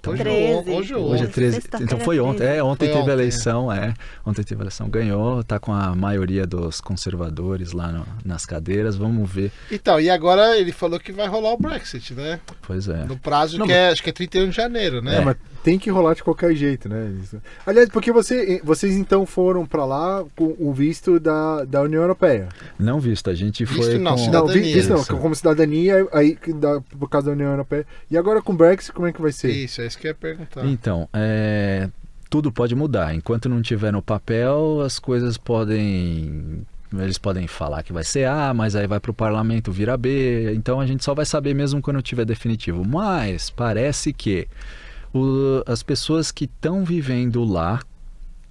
Então, Hoje, 13. hoje, ou Hoje é ontem. 13. Sexta-feira Então foi ontem. 13. É, ontem Foi teve ontem, a eleição, é. Ontem teve a eleição, ganhou, tá com a maioria dos conservadores lá no- nas cadeiras. Vamos ver. Então, e agora ele falou que vai rolar o Brexit, né? Pois é. No prazo Não, que é, acho que é 31 de janeiro, né? É, mas tem que rolar de qualquer jeito, né? Isso. Aliás, porque você, vocês então foram pra lá com o visto da, da União Europeia. Não visto, a gente Visto foi não, com... cidadania. Não, vi- visto não, como cidadania, aí dá por causa da União Europeia. E agora com o Brexit, como é que vai ser? Isso, é isso que eu ia perguntar. Então, é, tudo pode mudar. Enquanto não tiver no papel, as coisas podem. Eles podem falar que vai ser A, mas aí vai para o parlamento, vira B. Então a gente só vai saber mesmo quando tiver definitivo. Mas parece que o- as pessoas que estão vivendo lá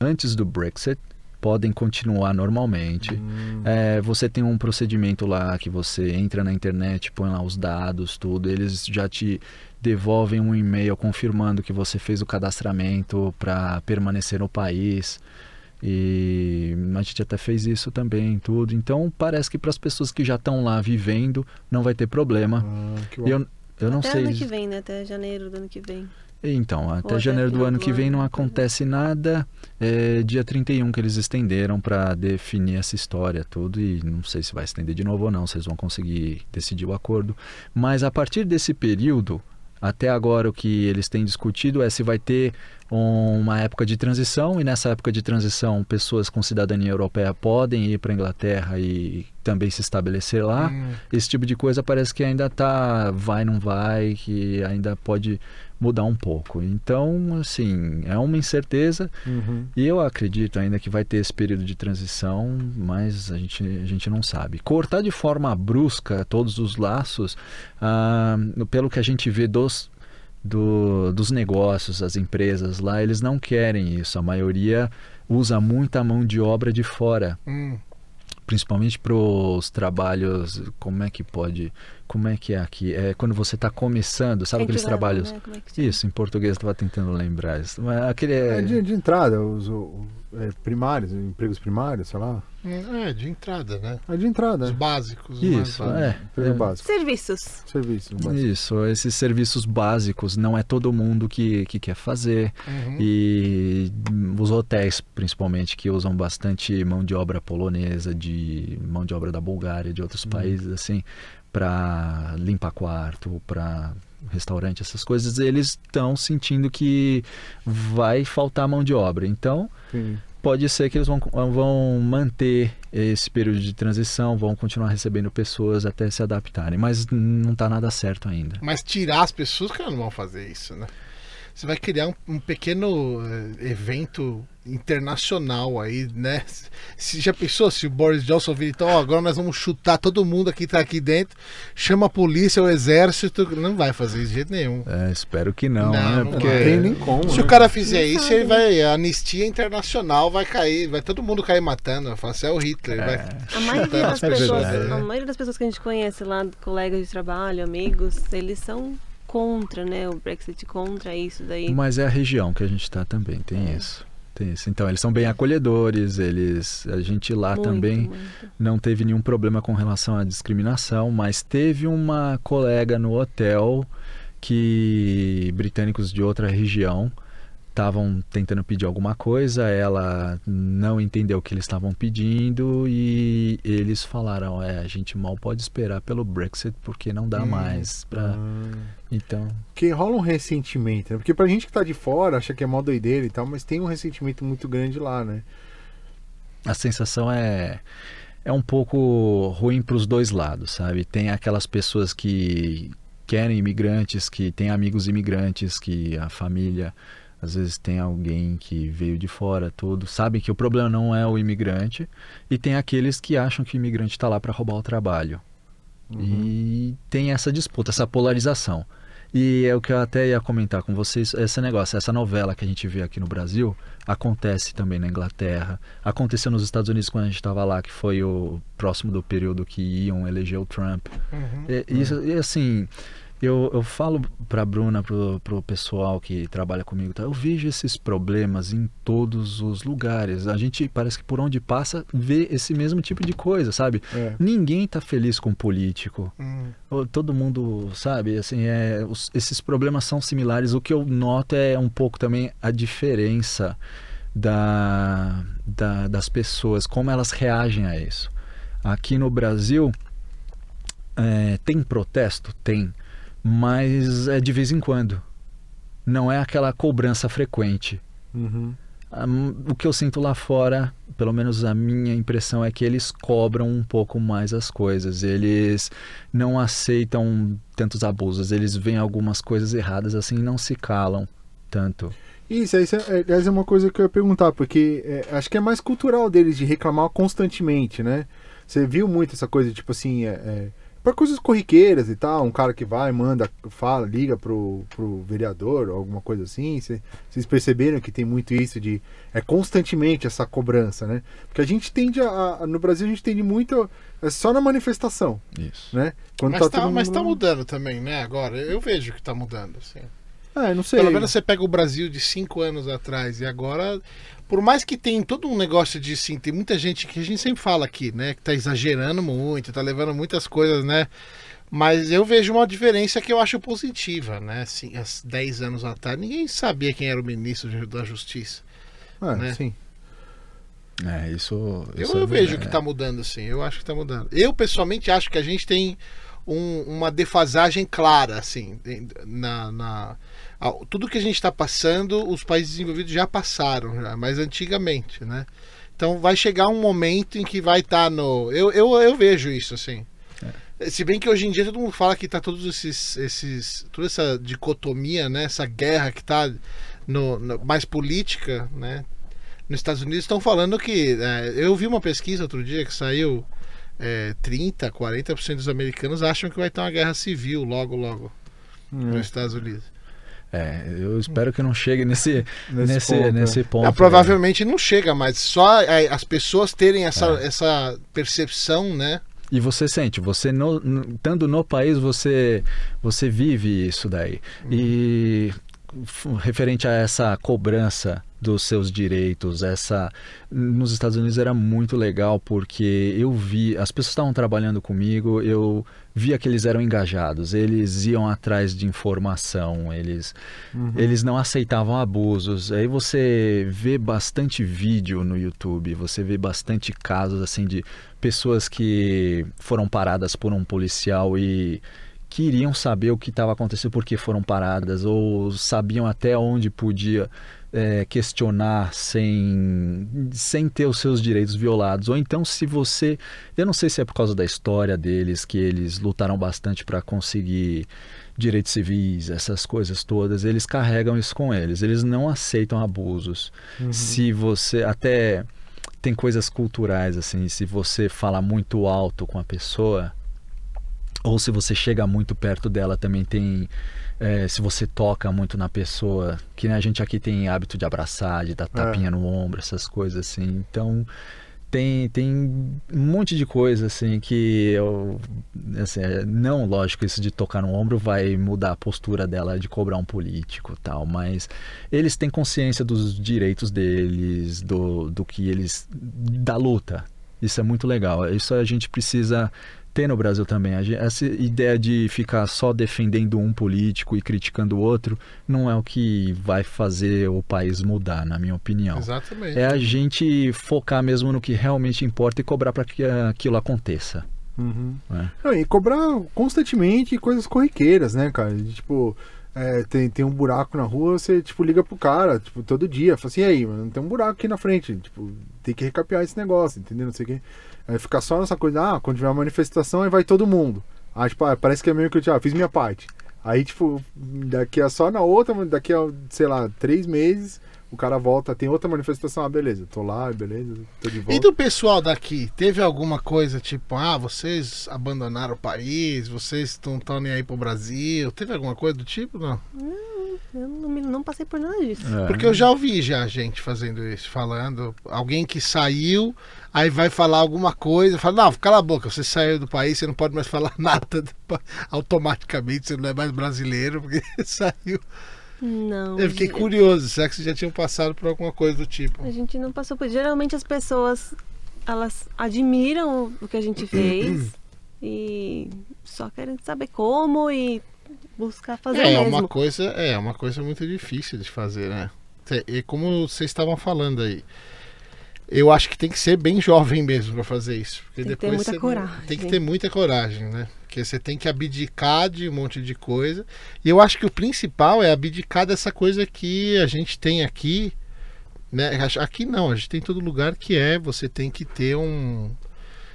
antes do Brexit podem continuar normalmente. Hum, É, você tem um procedimento lá que você entra na internet, põe lá os dados, tudo, eles já te devolvem um e-mail confirmando que você fez o cadastramento para permanecer no país. E a gente até fez isso também, tudo. Então parece que para as pessoas que já estão lá vivendo não vai ter problema. ah, eu, eu não Até sei. ano que vem, né? Até janeiro do ano que vem. Então, até até janeiro do ano do que vem ano, não acontece nada. É dia 31 que eles estenderam para definir essa história tudo e não sei se vai estender de novo ou não, vocês vão conseguir decidir o acordo. Mas a partir desse período, até agora o que eles têm discutido é se vai ter uma época de transição e nessa época de transição pessoas com cidadania europeia podem ir para a Inglaterra e também se estabelecer lá. Hum, Esse tipo de coisa parece que ainda tá vai não vai, que ainda pode mudar um pouco. Então, assim, é uma incerteza Uhum. e eu acredito ainda que vai ter esse período de transição, mas a gente, a gente não sabe. Cortar de forma brusca todos os laços, ah, pelo que a gente vê dos do, dos negócios, as empresas lá, eles não querem isso. A maioria usa muita mão de obra de fora. Hum. Principalmente para os trabalhos, como é que pode, como é que é aqui? É quando você está começando, sabe aqueles trabalhos? né? É? Isso, em português eu estava tentando lembrar. isso. Mas aquele É é, de, de entrada, os o- é, primários, empregos primários, sei lá. É, de entrada, né? É de entrada. Os né? básicos. os mais Isso, é. Emprego é. básico. Serviços. Serviço básico. Isso, esses serviços básicos não é todo mundo que, que quer fazer. Uhum. E os hotéis, principalmente, que usam bastante mão de obra polonesa, de mão de obra da Bulgária, de outros países, assim, para limpar quarto, para restaurante, essas coisas, eles estão sentindo que vai faltar mão de obra. Então, Sim. pode ser que eles vão, vão manter esse período de transição, vão continuar recebendo pessoas até se adaptarem, mas não está nada certo ainda. Mas tirar as pessoas, cara, não vão fazer isso, né? Você vai criar um, um pequeno eh, evento internacional aí, né? Se já pensou se o Boris Johnson vir, então, ó, agora nós vamos chutar todo mundo aqui que tá aqui dentro, chama a polícia, o exército, não vai fazer isso de jeito nenhum. É, espero que não, Não, né? não Porque Não tem nem como. Se né? o cara fizer Não isso, sabe, ele vai. A anistia internacional vai cair, vai todo mundo cair matando. Vai falar, você é o Hitler. Vai, A maioria, das É pessoas, verdade. a maioria das pessoas que a gente conhece lá, colegas de trabalho, amigos, eles são contra, né? O Brexit contra isso daí. Mas é a região que a gente está também, tem isso. Tem isso. Então, eles são bem acolhedores, eles. A gente lá Muito, também muito. não teve nenhum problema com relação à discriminação, mas teve uma colega no hotel que britânicos de outra região estavam tentando pedir alguma coisa, ela não entendeu o que eles estavam pedindo e eles falaram, é, a gente mal pode esperar pelo Brexit porque não dá Hum. mais para Ah. então Que rola um ressentimento, né? Porque pra gente que tá de fora, acha que é mó doideira e tal, mas tem um ressentimento muito grande lá, né? a sensação é é um pouco ruim para os dois lados, sabe? Tem aquelas pessoas que querem imigrantes, que têm amigos imigrantes, que a família às vezes tem alguém que veio de fora, tudo, sabem que o problema não é o imigrante, e tem aqueles que acham que o imigrante está lá para roubar o trabalho. E tem essa disputa, essa polarização. E é o que eu até ia comentar com vocês, esse negócio, essa novela que a gente vê aqui no Brasil, acontece também na Inglaterra, aconteceu nos Estados Unidos quando a gente estava lá, que foi o próximo do período que iam eleger o Trump. Uhum. Isso, e assim, eu, eu falo pra Bruna, pro, pro pessoal que trabalha comigo, tá? eu vejo esses problemas em todos os lugares. A gente parece que por onde passa vê esse mesmo tipo de coisa, sabe? É. Ninguém tá feliz com político. Hum. Todo mundo, sabe, assim, é, os- esses problemas são similares. O que eu noto é um pouco também a diferença da, da- das pessoas, como elas reagem a isso. Aqui no Brasil, é, tem protesto? Tem, mas é de vez em quando. Não é aquela cobrança frequente. Uhum. O que eu sinto lá fora, pelo menos a minha impressão é que eles cobram um pouco mais as coisas. Eles não aceitam tantos abusos. Eles veem algumas coisas erradas assim e não se calam tanto. Isso, isso é, aliás, é uma coisa que eu ia perguntar, porque é, acho que é mais cultural deles de reclamar constantemente, né? Você viu muito essa coisa, tipo assim, é, é, para coisas corriqueiras e tal, um cara que vai, manda, fala, liga pro, pro vereador, ou alguma coisa assim. Cê- Vocês perceberam que tem muito isso de. É constantemente essa cobrança, né? Porque a gente tende a. a- no Brasil a gente tende muito. É só na manifestação, Isso. né? Quando Mas, tá, todo mas mundo- tá mudando também, né? Agora, eu vejo que tá mudando. Assim. É, não sei. Pelo menos você pega o Brasil de cinco anos atrás e agora, por mais que tem todo um negócio de sim, tem muita gente que a gente sempre fala aqui, né, que tá exagerando muito, tá levando muitas coisas, né? Mas eu vejo uma diferença que eu acho positiva, né? Assim, há 10 anos atrás, ninguém sabia quem era o ministro da Justiça. É, né? sim. É, isso. Eu, isso eu é vejo que tá mudando, assim. Eu acho que tá mudando. Eu, pessoalmente, acho que a gente tem um- uma defasagem clara, assim, na. na tudo que a gente está passando, os países desenvolvidos já passaram, já, mas antigamente, né? Então vai chegar um momento em que vai estar no. Eu, eu, eu vejo isso, assim. Se bem que hoje em dia todo mundo fala que tá todos esses. esses toda essa dicotomia, né? Essa guerra que tá no, no- mais política, né? Nos Estados Unidos estão falando que. é, eu vi uma pesquisa outro dia que saiu. É, 30, 40% dos americanos acham que vai ter uma guerra civil logo, logo É. nos Estados Unidos. É, eu espero que não chegue nesse, Nesse nesse, ponto, nesse é. ponto. Ah, provavelmente não chega, mas só é, as pessoas terem essa, É. essa percepção, né? E você sente, você no, estando no país, você, você vive isso daí. E f- referente a essa cobrança dos seus direitos, essa nos Estados Unidos era muito legal porque eu vi, as pessoas estavam trabalhando comigo, eu via que eles eram engajados, eles iam atrás de informação, eles eles não aceitavam abusos. Aí você vê bastante vídeo no YouTube, você vê bastante casos assim de pessoas que foram paradas por um policial e queriam saber o que estava acontecendo, por que foram paradas, ou sabiam até onde podia é, questionar sem, sem ter os seus direitos violados. Ou então, se você. Eu não sei se é por causa da história deles, que eles lutaram bastante para conseguir direitos civis, essas coisas todas, eles carregam isso com eles. Eles não aceitam abusos. Se você. Até. Tem coisas culturais, assim, se você fala muito alto com a pessoa, ou se você chega muito perto dela também tem é, se você toca muito na pessoa que né, a gente aqui tem hábito de abraçar de dar tapinha no ombro essas coisas assim. Então tem tem um monte de coisa assim que eu assim, é, não lógico isso de tocar no ombro vai mudar a postura dela de cobrar um político tal mas eles têm consciência dos direitos deles do, do que eles da luta. Isso é muito legal. Isso a gente precisa ter no Brasil também. Essa ideia de ficar só defendendo um político e criticando o outro não é o que vai fazer o país mudar, na minha opinião. Exatamente. É a gente focar mesmo no que realmente importa e cobrar para que aquilo aconteça. Uhum. né? Não, e cobrar constantemente coisas corriqueiras, né, cara? Tipo, é, tem, tem um buraco na rua, você, tipo, liga pro cara, tipo, todo dia. Fala assim, e aí, mano, tem um buraco aqui na frente. Tipo, tem que recapear esse negócio, entendeu? Não sei o quê. Aí ficar só nessa coisa, ah, quando tiver uma manifestação, aí vai todo mundo. Aí, tipo, ah, parece que é meio que eu já fiz minha parte. Aí, tipo, daqui a só na outra, daqui a, sei lá, três meses, o cara volta, tem outra manifestação, ah, beleza, tô lá, beleza, tô de volta. E do pessoal daqui, teve alguma coisa tipo, ah, vocês abandonaram o país, vocês não estão nem aí pro Brasil? Teve alguma coisa do tipo? Não. Eu não, não passei por nada disso. É. Porque eu já ouvi já gente fazendo isso, falando, alguém que saiu, aí vai falar alguma coisa, fala, não, cala a boca, você saiu do país, você não pode mais falar nada, automaticamente você não é mais brasileiro, porque saiu. Não. Eu fiquei curioso, será que vocês já tinham passado por alguma coisa do tipo? A gente não passou por. Geralmente as pessoas elas admiram o que a gente fez e só querem saber como e buscar fazer É, mesmo. uma coisa, é uma coisa muito difícil de fazer, né? E como vocês estavam falando aí, eu acho que tem que ser bem jovem mesmo para fazer isso. Porque Tem que ter depois muita coragem. Tem que ter muita coragem, né? Porque você tem que abdicar de um monte de coisa. E eu acho que o principal é abdicar dessa coisa que a gente tem aqui, né? Aqui não, a gente tem em todo lugar que é você tem que ter um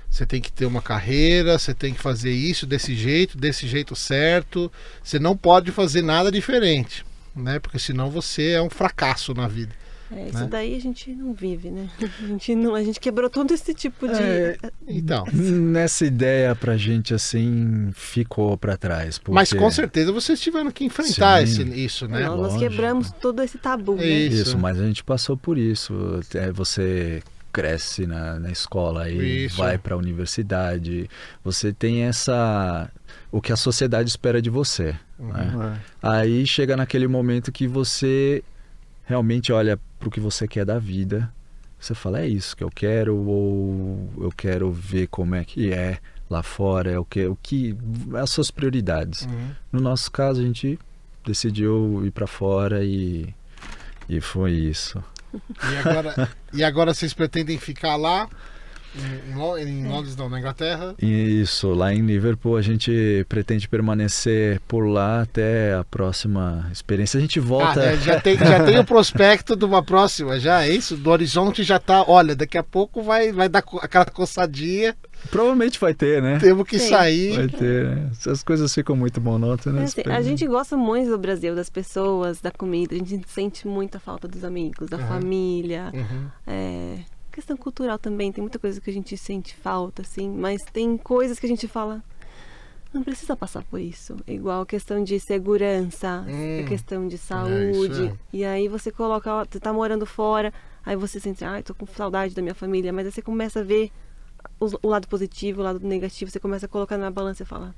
você tem que ter uma carreira, você tem que fazer isso desse jeito, desse jeito certo. Você não pode fazer nada diferente, né? Porque senão você é um fracasso na vida. É, isso né? daí a gente não vive, né? A gente, não, a gente quebrou todo esse tipo de. É, Então, Nessa ideia pra gente assim ficou pra trás. Porque... mas com certeza vocês tiveram que enfrentar esse, isso, né? Nós, nós quebramos todo esse tabu, né? Isso. Isso, mas a gente passou por isso. É, você cresce na, na escola e Isso. vai para a universidade. Você tem essa. o que a sociedade espera de você. né? É. Aí chega naquele momento que você realmente olha para o que você quer da vida. Você fala, é isso que eu quero, ou eu quero ver como é que é lá fora, é o que, o que as suas prioridades. Uhum. No nosso caso, a gente decidiu ir para fora e, e foi isso. E agora, e agora vocês pretendem ficar lá em, em Lo- em Londres, não, na Inglaterra? Isso, lá em Liverpool a gente pretende permanecer por lá até a próxima experiência. A gente Ah, volta. né, já, tem, já tem o prospecto de uma próxima, já é isso? Do horizonte já tá. Olha, daqui a pouco vai, vai dar aquela coçadinha, Provavelmente vai ter, né? temos que Sim. sair. Vai ter, né? Se as coisas ficam muito É monótonas. assim, a gente gosta muito do Brasil, das pessoas, da comida. A gente sente muita falta dos amigos, da Aham. família. Uhum. É, questão cultural também, tem muita coisa que a gente sente falta, assim, mas tem coisas que a gente fala. não precisa passar por isso. Igual questão de segurança, Hum. questão de isso saúde. é. E aí você coloca, você tá morando fora, aí você sente, ai, tô com saudade da minha família, mas aí você começa a ver o lado positivo, o lado negativo, você começa a colocar na balança e fala,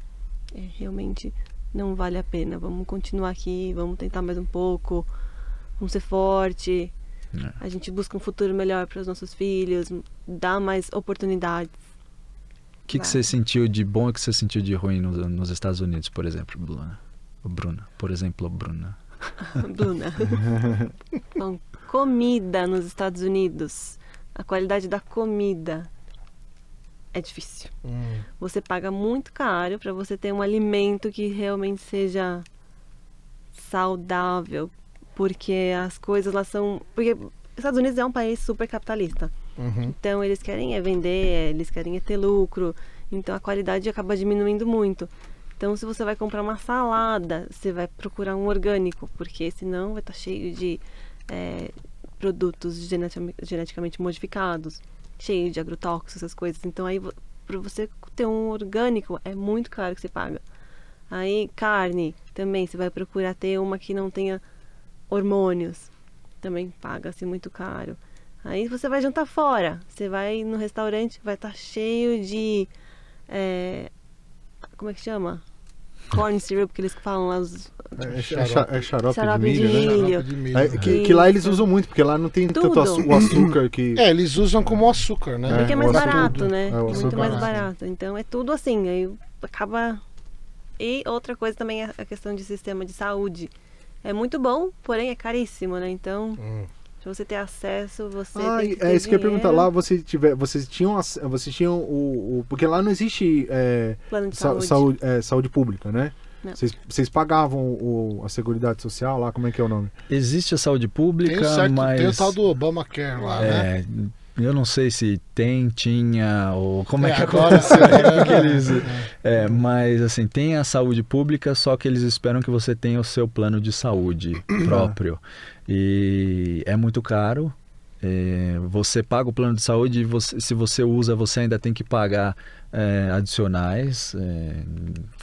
é, realmente não vale a pena, vamos continuar aqui, vamos tentar mais um pouco, vamos ser forte. É. A gente busca um futuro melhor para os nossos filhos, dá mais oportunidades. O que, que você sentiu de bom e o que você sentiu de ruim nos, nos Estados Unidos, por exemplo, Bruna? Bruna, por exemplo, Bruna. Bruna. Bom, comida nos Estados Unidos. A qualidade da comida é difícil. Hum. Você paga muito caro para você ter um alimento que realmente seja saudável, porque as coisas lá são, porque os Estados Unidos é um país super capitalista. Uhum. Então eles querem é vender, eles querem é ter lucro. Então a qualidade acaba diminuindo muito. Então se você vai comprar uma salada, você vai procurar um orgânico, porque senão vai estar cheio de é, produtos geneticamente modificados, cheio de agrotóxicos, essas coisas. Então aí para você ter um orgânico é muito caro que você paga. Aí carne também, você vai procurar ter uma que não tenha hormônios. Também paga-se muito caro. Aí você vai jantar fora. Você vai no restaurante, vai estar cheio de. é, como é que chama? Corn syrup, que eles falam lá. Os, É, é xa- é xarope, Xarope de milho, de né? milho. Xarope de milho, É, né? que, que lá eles usam muito, porque lá não tem tanto Tudo. açu- o açúcar que. É, eles usam como açúcar, né? porque é mais açúcar. barato, né? É, muito mais barato. Então é tudo assim. Aí acaba. E outra coisa também é a questão de sistema de saúde. É muito bom, porém é caríssimo, né? Então, Hum. pra você ter acesso, você Ah, tem que ter é isso que eu ia perguntar. Lá dinheiro, você tiver, vocês tinham, vocês tinham o, o- porque lá não existe é, plano de sa- saúde. saúde, é, saúde pública, né? Vocês, vocês pagavam o, a seguridade social lá, como é que é o nome? Existe a saúde pública, Tem, o certo, mas... tem o tal do Obamacare lá, né? Eu não sei se tem, tinha, ou como é, É, que agora aconteceu. é. eles, é, mas assim, tem a saúde pública, só que eles esperam que você tenha o seu plano de saúde próprio. E é muito caro. é, você paga o plano de saúde e você- se você usa, você ainda tem que pagar é, adicionais é,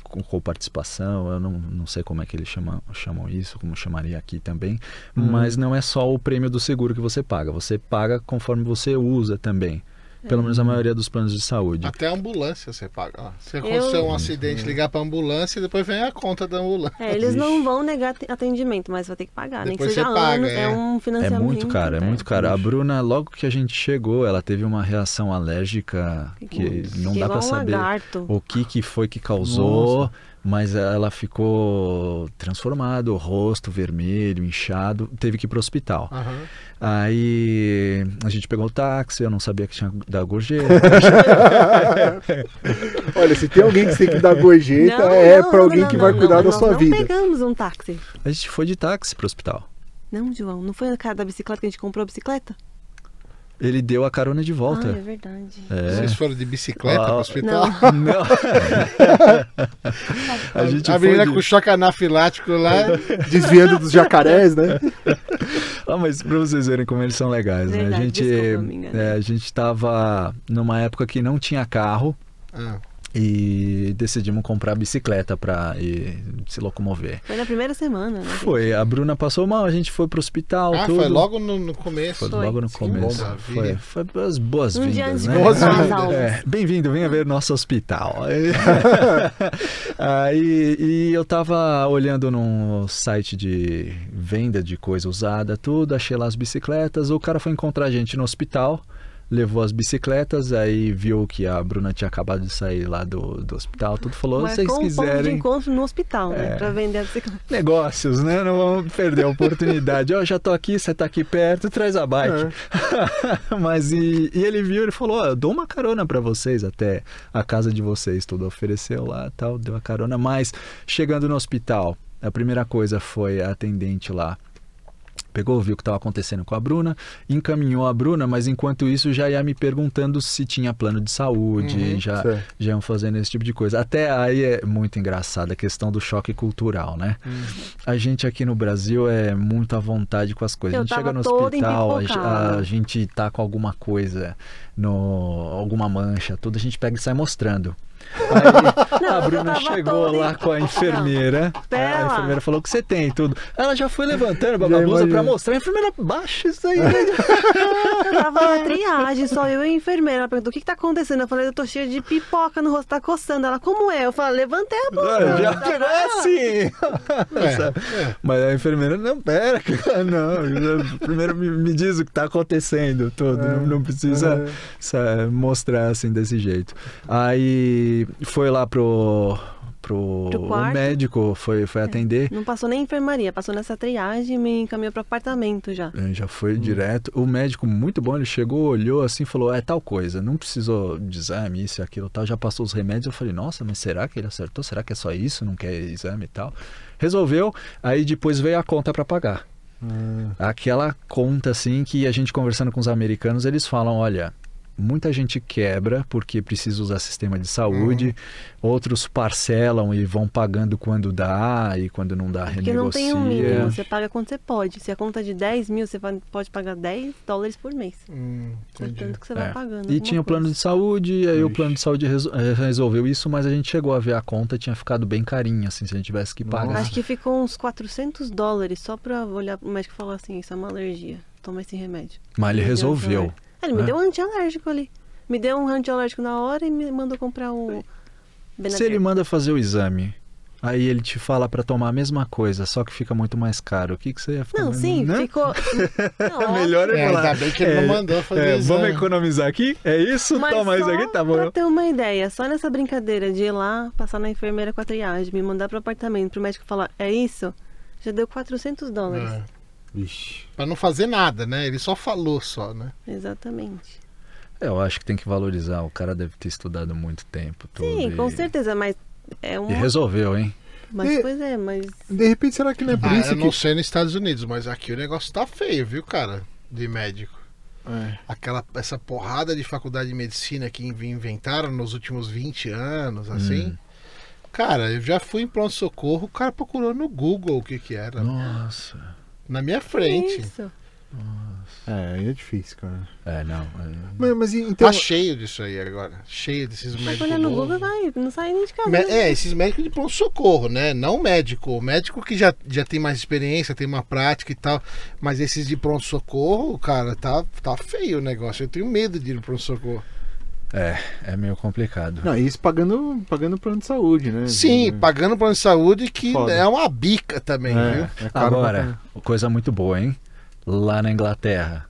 com, com participação. Eu não, não sei como é que eles chamam, chamam isso, como chamaria aqui também. Hum. Mas não é só o prêmio do seguro que você paga. Você paga conforme você usa também. Pelo menos a maioria dos planos de saúde. Até a ambulância você paga. ó. Se acontecer Eu- um acidente, ligar pra ambulância e depois vem a conta da ambulância. É, eles Ixi. não vão negar te- atendimento, mas vai ter que pagar. Nem que Depois seja você paga, anos, é. é. um É financiamento. muito caro, é muito caro. A Bruna, logo que a gente chegou, ela teve uma reação alérgica que não Que dá igual pra um saber lagarto. o que, que foi que causou, mas ela ficou transformada, o rosto vermelho, inchado, teve que ir pro hospital. Aham. Aí a gente pegou o táxi, eu não sabia que tinha da gorjeta. Olha, se tem alguém que tem que dar gorjeta, Não, é não, pra não, alguém não, que não, vai não, cuidar da sua não vida. pegamos um táxi. A gente foi de táxi pro hospital. Não, João, não foi o cara da bicicleta que a gente comprou a bicicleta? Ele deu a carona de Ah, é volta. verdade. É. Vocês foram de bicicleta Ah, pro hospital? Não. Não. a gente a foi menina de- com choque anafilático lá. Desviando dos jacarés, né? Ah, mas pra vocês verem como eles são legais, né? A Verdade, gente, desculpa, me enganei. é, a gente tava numa época que não tinha carro Ah, e decidimos comprar bicicleta pra ir se locomover. Foi na primeira semana, né? Foi, a Bruna passou mal, a gente foi pro hospital, Ah, tudo. foi logo no, no começo. Foi Foi. logo no Sim. começo. Foi, foi as Um boas-vindas, de né? As aulas. É, Bem-vindo, venha ver nosso hospital. Aí, e eu tava olhando num site de venda de coisa usada, tudo, achei lá as bicicletas. O cara foi encontrar a gente no hospital, levou as bicicletas, aí viu que a Bruna tinha acabado de sair lá do, do hospital, tudo falou, se vocês Marcou um ponto de quiserem. encontro no hospital, né? É. Pra vender a bicicleta. Negócios, né? Não vamos perder a oportunidade. Ó, já tô aqui, você tá aqui perto, traz a bike. Mas e, e ele viu, ele falou: Ó, eu dou uma carona pra vocês até a casa de vocês. Tudo ofereceu lá tal, deu a carona. Mas chegando no hospital, a primeira coisa foi a atendente lá pegou, viu o que estava acontecendo com a Bruna, encaminhou a Bruna, mas enquanto isso já ia me perguntando se tinha plano de saúde, Uhum, já, certo. já iam fazendo esse tipo de coisa. Até aí é muito engraçado a questão do choque cultural, né? A gente aqui no Brasil é muito à vontade com as coisas. Eu a gente chega no hospital, a, a gente tá com alguma coisa, no, alguma mancha, tudo, a gente pega e sai mostrando. Aí Não, a Bruna chegou lá com a enfermeira. pera a enfermeira falou que você tem tudo. Ela já foi levantando a blusa pra mostrar. A enfermeira, baixa isso aí. Eu tava na triagem, só eu e a enfermeira. Ela perguntou: o que, que tá acontecendo? Eu falei: eu tô cheia de pipoca no rosto, tá coçando. Ela, como é? Eu falei: levantei a blusa. já pegou assim. Sabe? é. Mas a enfermeira, não, pera, cara, não. Primeiro me, me diz o que tá acontecendo todo. Não, não precisa É. mostrar assim desse jeito. Aí foi lá pro. Pro, Pro o médico foi, foi atender. Não passou nem enfermaria, passou nessa triagem e me encaminhou pro apartamento já. É, Já foi direto. O médico, muito bom, ele chegou, olhou assim falou: é tal coisa, não precisou de exame, isso e aquilo tal. Já passou os remédios. Eu falei: nossa, mas será que ele acertou? Será que é só isso? Não quer exame e tal? Resolveu, aí depois veio a conta para pagar. Ah, Aquela conta assim que a gente conversando com os americanos, eles falam: olha. Muita gente quebra porque precisa usar sistema de saúde, outros parcelam e vão pagando quando dá e quando não dá Porque renegocia. não tem um mínimo, você paga quando você pode. Se a conta é de 10 mil, você pode pagar 10 dólares por mês. Hum, É tanto que você É. vai pagando. E tinha o plano de saúde, e aí o Ixi. plano de saúde resol- eh, resolveu isso, mas a gente chegou a ver a conta, tinha ficado bem carinha, assim, se a gente tivesse que Nossa. pagar. Acho que ficou uns 400 dólares só pra olhar pro médico e falar assim: isso é uma alergia. Toma esse remédio. Mas ele deu resolveu. Ah, ele me né? deu um antialérgico ali. Me deu um antialérgico na hora e me mandou comprar o. Se ele manda fazer o exame, aí ele te fala pra tomar a mesma coisa, só que fica muito mais caro, o que, que você ia fazer? Não, sim, né? ficou. Não, Melhor É, é falar. ainda bem que ele não mandou fazer é, exame. Vamos economizar aqui? É isso? Mas Toma isso aqui, tá Pra bom. ter uma ideia, só nessa brincadeira de ir lá, passar na enfermeira com a triagem, me mandar pro apartamento, pro médico falar, é isso? Já deu 400 dólares. É, Pra não fazer nada, né? Ele só falou só, né? Exatamente. É, Eu acho que tem que valorizar, o cara deve ter estudado muito tempo. Tudo, Sim, e... com certeza, mas é um. E resolveu, hein? Mas E- pois é, mas. De repente, será que não é por Ah, isso eu que. não sei nos Estados Unidos, mas aqui o negócio tá feio, viu, cara? De médico. É. Aquela, essa porrada de faculdade de medicina que inv- inventaram nos últimos 20 anos, assim. Hum. Cara, eu já fui em pronto-socorro, o cara procurou no Google o que que era. Nossa. Na minha frente. Isso. É, aí é difícil, cara. É, não. é- Mas, mas então. Tá cheio disso aí agora. Cheio desses médicos. olhando no. Google, vai, não sai nem de casa. Me-? É, esses médicos de pronto-socorro, né? Não médico. O médico que já, já tem mais experiência, tem uma prática e tal. Mas esses de pronto-socorro, cara, tá, tá feio o negócio. Eu tenho medo de ir no pronto-socorro. É, é meio complicado. Não, isso pagando, pagando plano de saúde, né? Sim, É. pagando plano de saúde que Foda. é uma bica também, viu? É, é caro pra Agora, coisa muito boa, hein? Lá na Inglaterra,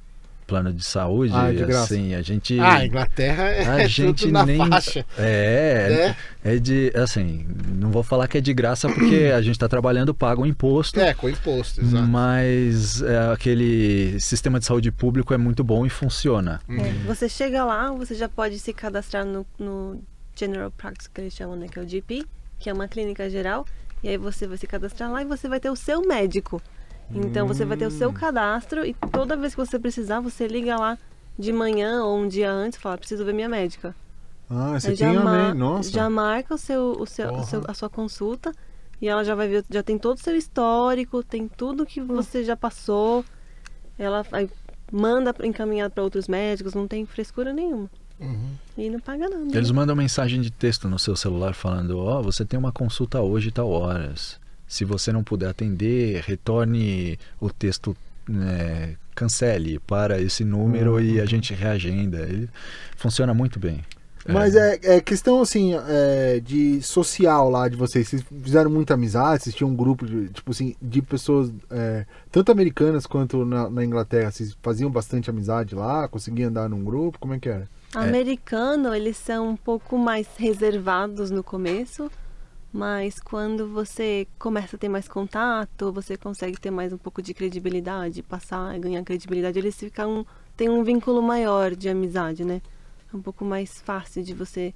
plano de saúde, Ah, de graça. assim, a gente. Ah, a Inglaterra é, a é gente tudo na nem. faixa. É, né? é de. Assim, não vou falar que é de graça porque a gente tá trabalhando, paga o imposto. É, com imposto, exato. Mas é, aquele sistema de saúde público é muito bom e funciona. Uhum. É, você chega lá, você já pode se cadastrar no, no General Practice, que eles chamam, né? Que é o GP, que é uma clínica geral. E aí você vai se cadastrar lá e você vai ter o seu médico. Então você vai ter o seu cadastro e toda vez que você precisar, você liga lá de manhã ou um dia antes e fala, preciso ver minha médica. Ah, você Aí tem uma. ma- né? Nossa. já marca o seu, o seu, o seu- a sua consulta e ela já vai ver, já tem todo o seu histórico, tem tudo que você já passou. Ela aí manda encaminhado para outros médicos, não tem frescura nenhuma. Uhum. E não paga nada. Eles mandam mensagem de texto no seu celular falando: Ó, você tem uma consulta hoje, tal horas. Se você não puder atender, retorne o texto, né, cancele para esse número e a gente reagenda. Ele funciona muito bem. Mas é, é questão assim é, de social lá de vocês. Vocês fizeram muita amizade, vocês tinham um grupo de, tipo assim, de pessoas, é, tanto americanas quanto na, na Inglaterra. Vocês faziam bastante amizade lá, conseguiam andar num grupo? Como é que era? Americano, eles são um pouco mais reservados no começo, mas quando você começa a ter mais contato, você consegue ter mais um pouco de credibilidade, passar e ganhar credibilidade, eles ficam tem um vínculo maior de amizade, né? É um pouco mais fácil de você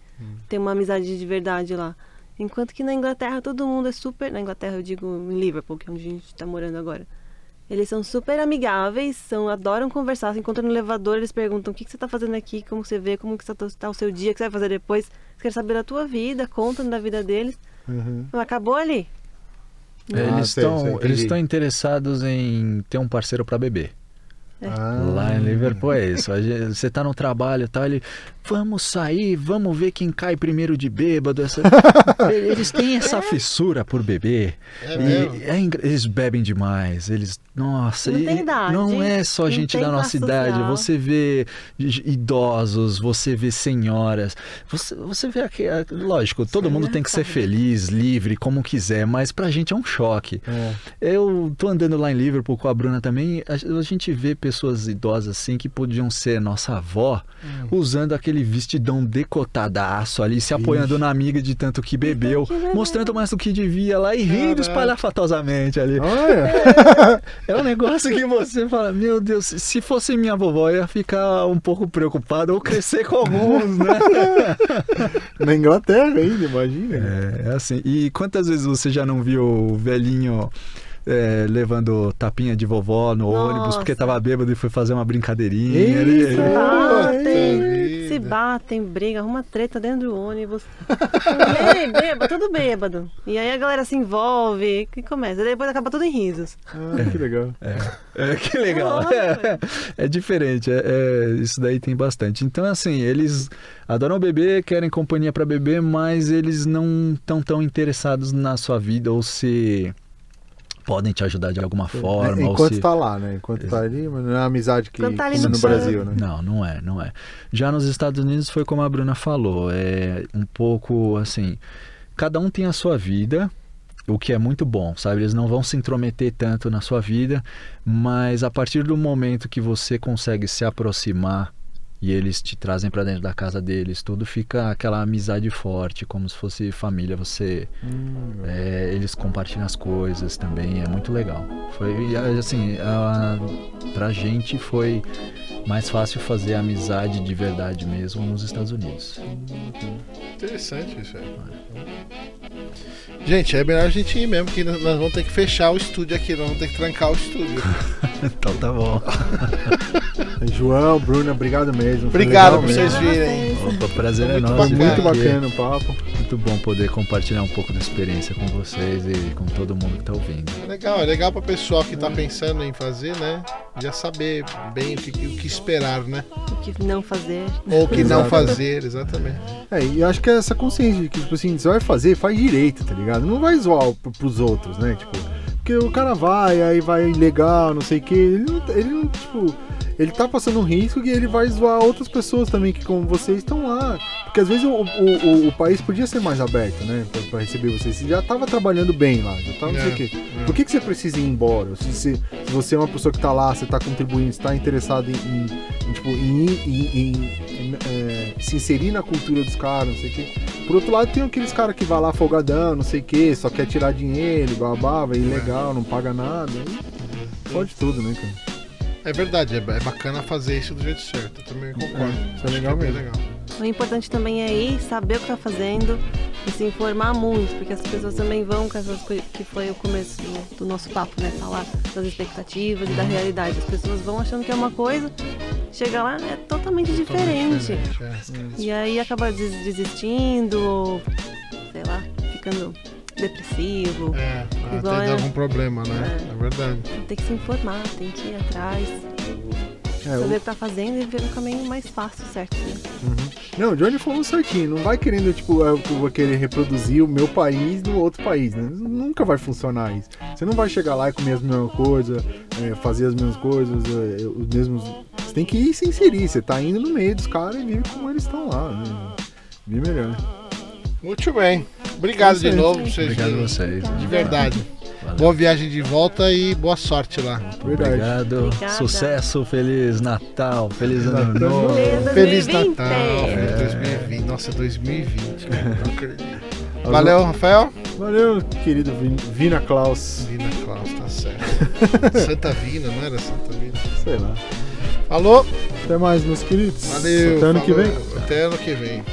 ter uma amizade de verdade lá. Enquanto que na Inglaterra todo mundo é super, na Inglaterra eu digo em Liverpool, que é onde a gente está morando agora. Eles são super amigáveis, são, adoram conversar. Se encontram no elevador, eles perguntam o que, que você está fazendo aqui, como você vê, como que está tá o seu dia, o que você vai fazer depois. Eles querem saber da tua vida, contam da vida deles. Uhum. Não acabou ali. Ah, eles sei, estão sei, eles estão interessados em ter um parceiro para beber. Ah. Lá em Liverpool é isso. Gente- Você tá no trabalho e tal, ele. Vamos sair, vamos ver quem cai primeiro de bêbado. essa-" Eles têm essa fissura por beber. É E é eles bebem demais. Eles. Nossa, Não e- tem idade, não é só não gente da nossa idade. social. Você vê idosos, você vê senhoras. Você, você vê aqui. Lógico, todo é mundo tem que ser feliz, livre, como quiser, mas pra gente é um choque. É. Eu tô andando lá em Liverpool com a Bruna também. A, a gente vê pessoas idosas assim que podiam ser nossa avó, usando aquele vestidão decotadaço ali, se apoiando na amiga de tanto que bebeu, Que legal. mostrando mais do que devia lá e rindo espalhafatosamente ali. Olha, É um negócio que você fala, meu Deus, se fosse minha vovó, eu ia ficar um pouco preocupado ou crescer com alguns, né? na Inglaterra ainda, imagina. É, é assim. E quantas vezes você já não viu o velhinho é, levando tapinha de vovó no Nossa. ônibus porque tava bêbado e foi fazer uma brincadeirinha? Ele- Se ele- batem, se batem, briga, arruma treta dentro do ônibus. Ei, bêbado, tudo bêbado. E aí a galera se envolve e começa. E depois acaba tudo em risos. Ah, que legal. É, que legal. É É, diferente. é- é, isso daí tem bastante. Então, assim, eles adoram beber, querem companhia para beber, mas eles não estão tão interessados na sua vida ou se podem te ajudar de alguma forma. ou Enquanto se... tá lá, né? Enquanto tá ali, mas não é a amizade que tá ali no no Brasil, né? Não, não é, não é. Já nos Estados Unidos foi como a Bruna falou, é um pouco assim, cada um tem a sua vida, o que é muito bom, sabe? Eles não vão se intrometer tanto na sua vida, mas a partir do momento que você consegue se aproximar e eles te trazem para dentro da casa deles, tudo fica aquela amizade forte, como se fosse família. Você, Hum, é, eles compartilham as coisas também, é muito legal. Foi e, assim, a, pra gente foi mais fácil fazer amizade de verdade mesmo nos Estados Unidos. Interessante isso aí. Gente, é melhor a gente ir mesmo, que nós vamos ter que fechar o estúdio aqui, nós vamos ter que trancar o estúdio. então tá bom. João, Bruna, obrigado mesmo. Obrigado por vocês virem. Opa, prazer é Muito nosso. bacana. Muito bacana o papo. Muito bom poder compartilhar um pouco da experiência com vocês e com todo mundo que tá ouvindo. É legal, é legal para pessoal que tá pensando em fazer, né? Já saber bem o que, o que esperar, né? O que não fazer. Ou o que não Exato. fazer, exatamente. É, e eu acho que é essa consciência de que, tipo assim, você vai fazer, faz direito, tá ligado? Não vai zoar pros outros, né? Tipo, porque o cara vai, aí vai legal, não sei o que. Ele não, ele não, tipo, ele tá passando um risco e ele vai zoar outras pessoas também que, como vocês, estão lá. Porque às vezes o, o, o- o país podia ser mais aberto, né? Pra, pra receber vocês. Você já tava trabalhando bem lá, já tava não sei É, o quê. é. Por que, que você precisa ir embora? Se, se- se você é uma pessoa que tá lá, você tá contribuindo, você tá interessado em, em- em, tipo, em, em- é, se inserir na cultura dos caras, não sei o quê. Por outro lado, tem aqueles caras que vai lá folgadão, não sei o quê, só quer tirar dinheiro, babá, vai ilegal, não paga nada. Aí Pode tudo, né, cara? É verdade, é, é bacana fazer isso do jeito certo. Eu também concordo. É, isso é legal bem mesmo. legal. O importante também é ir, saber o que tá fazendo e se informar muito, porque as pessoas também vão com essas coisas que foi o começo do, do nosso papo, né? Falar das expectativas e da realidade. As pessoas vão achando que é uma coisa, chega lá, é totalmente diferente. Diferente, é. E aí acaba des- desistindo, ou sei lá, ficando depressivo. É, ah, Igual tem é- algum problema, né? É. É verdade. Tem que se informar, tem que ir atrás, É, saber o- que tá fazendo e ver o caminho mais fácil, certo? Né? Não, o Johnny falou certinho. Não vai querendo, tipo, eu vou querer reproduzir o meu país no outro país, né? Nunca vai funcionar isso. Você não vai chegar lá e comer as mesmas coisas, é, fazer as mesmas coisas, é, os mesmos. Você tem que ir se inserir. Você tá indo no meio dos caras e vive como eles estão lá, né? Vive melhor. Muito bem. Obrigado de novo por vocês Obrigado a vocês. De verdade. Valeu. Boa viagem de volta e boa sorte lá. Verdade. Obrigado. Obrigada. Sucesso, Feliz Natal, Feliz Ano Natal. Novo. Feliz 2020. Natal, feliz É. 2020. Nossa, é 2020. Não acredito. Valeu, Rafael. Valeu, querido Vin- Vina Klaus. Vina Klaus, tá certo. Santa Vina, não era Santa Vina? Sei lá. Falou. Até mais, meus queridos. Valeu. Até ano que falou. vem. Até ano que vem.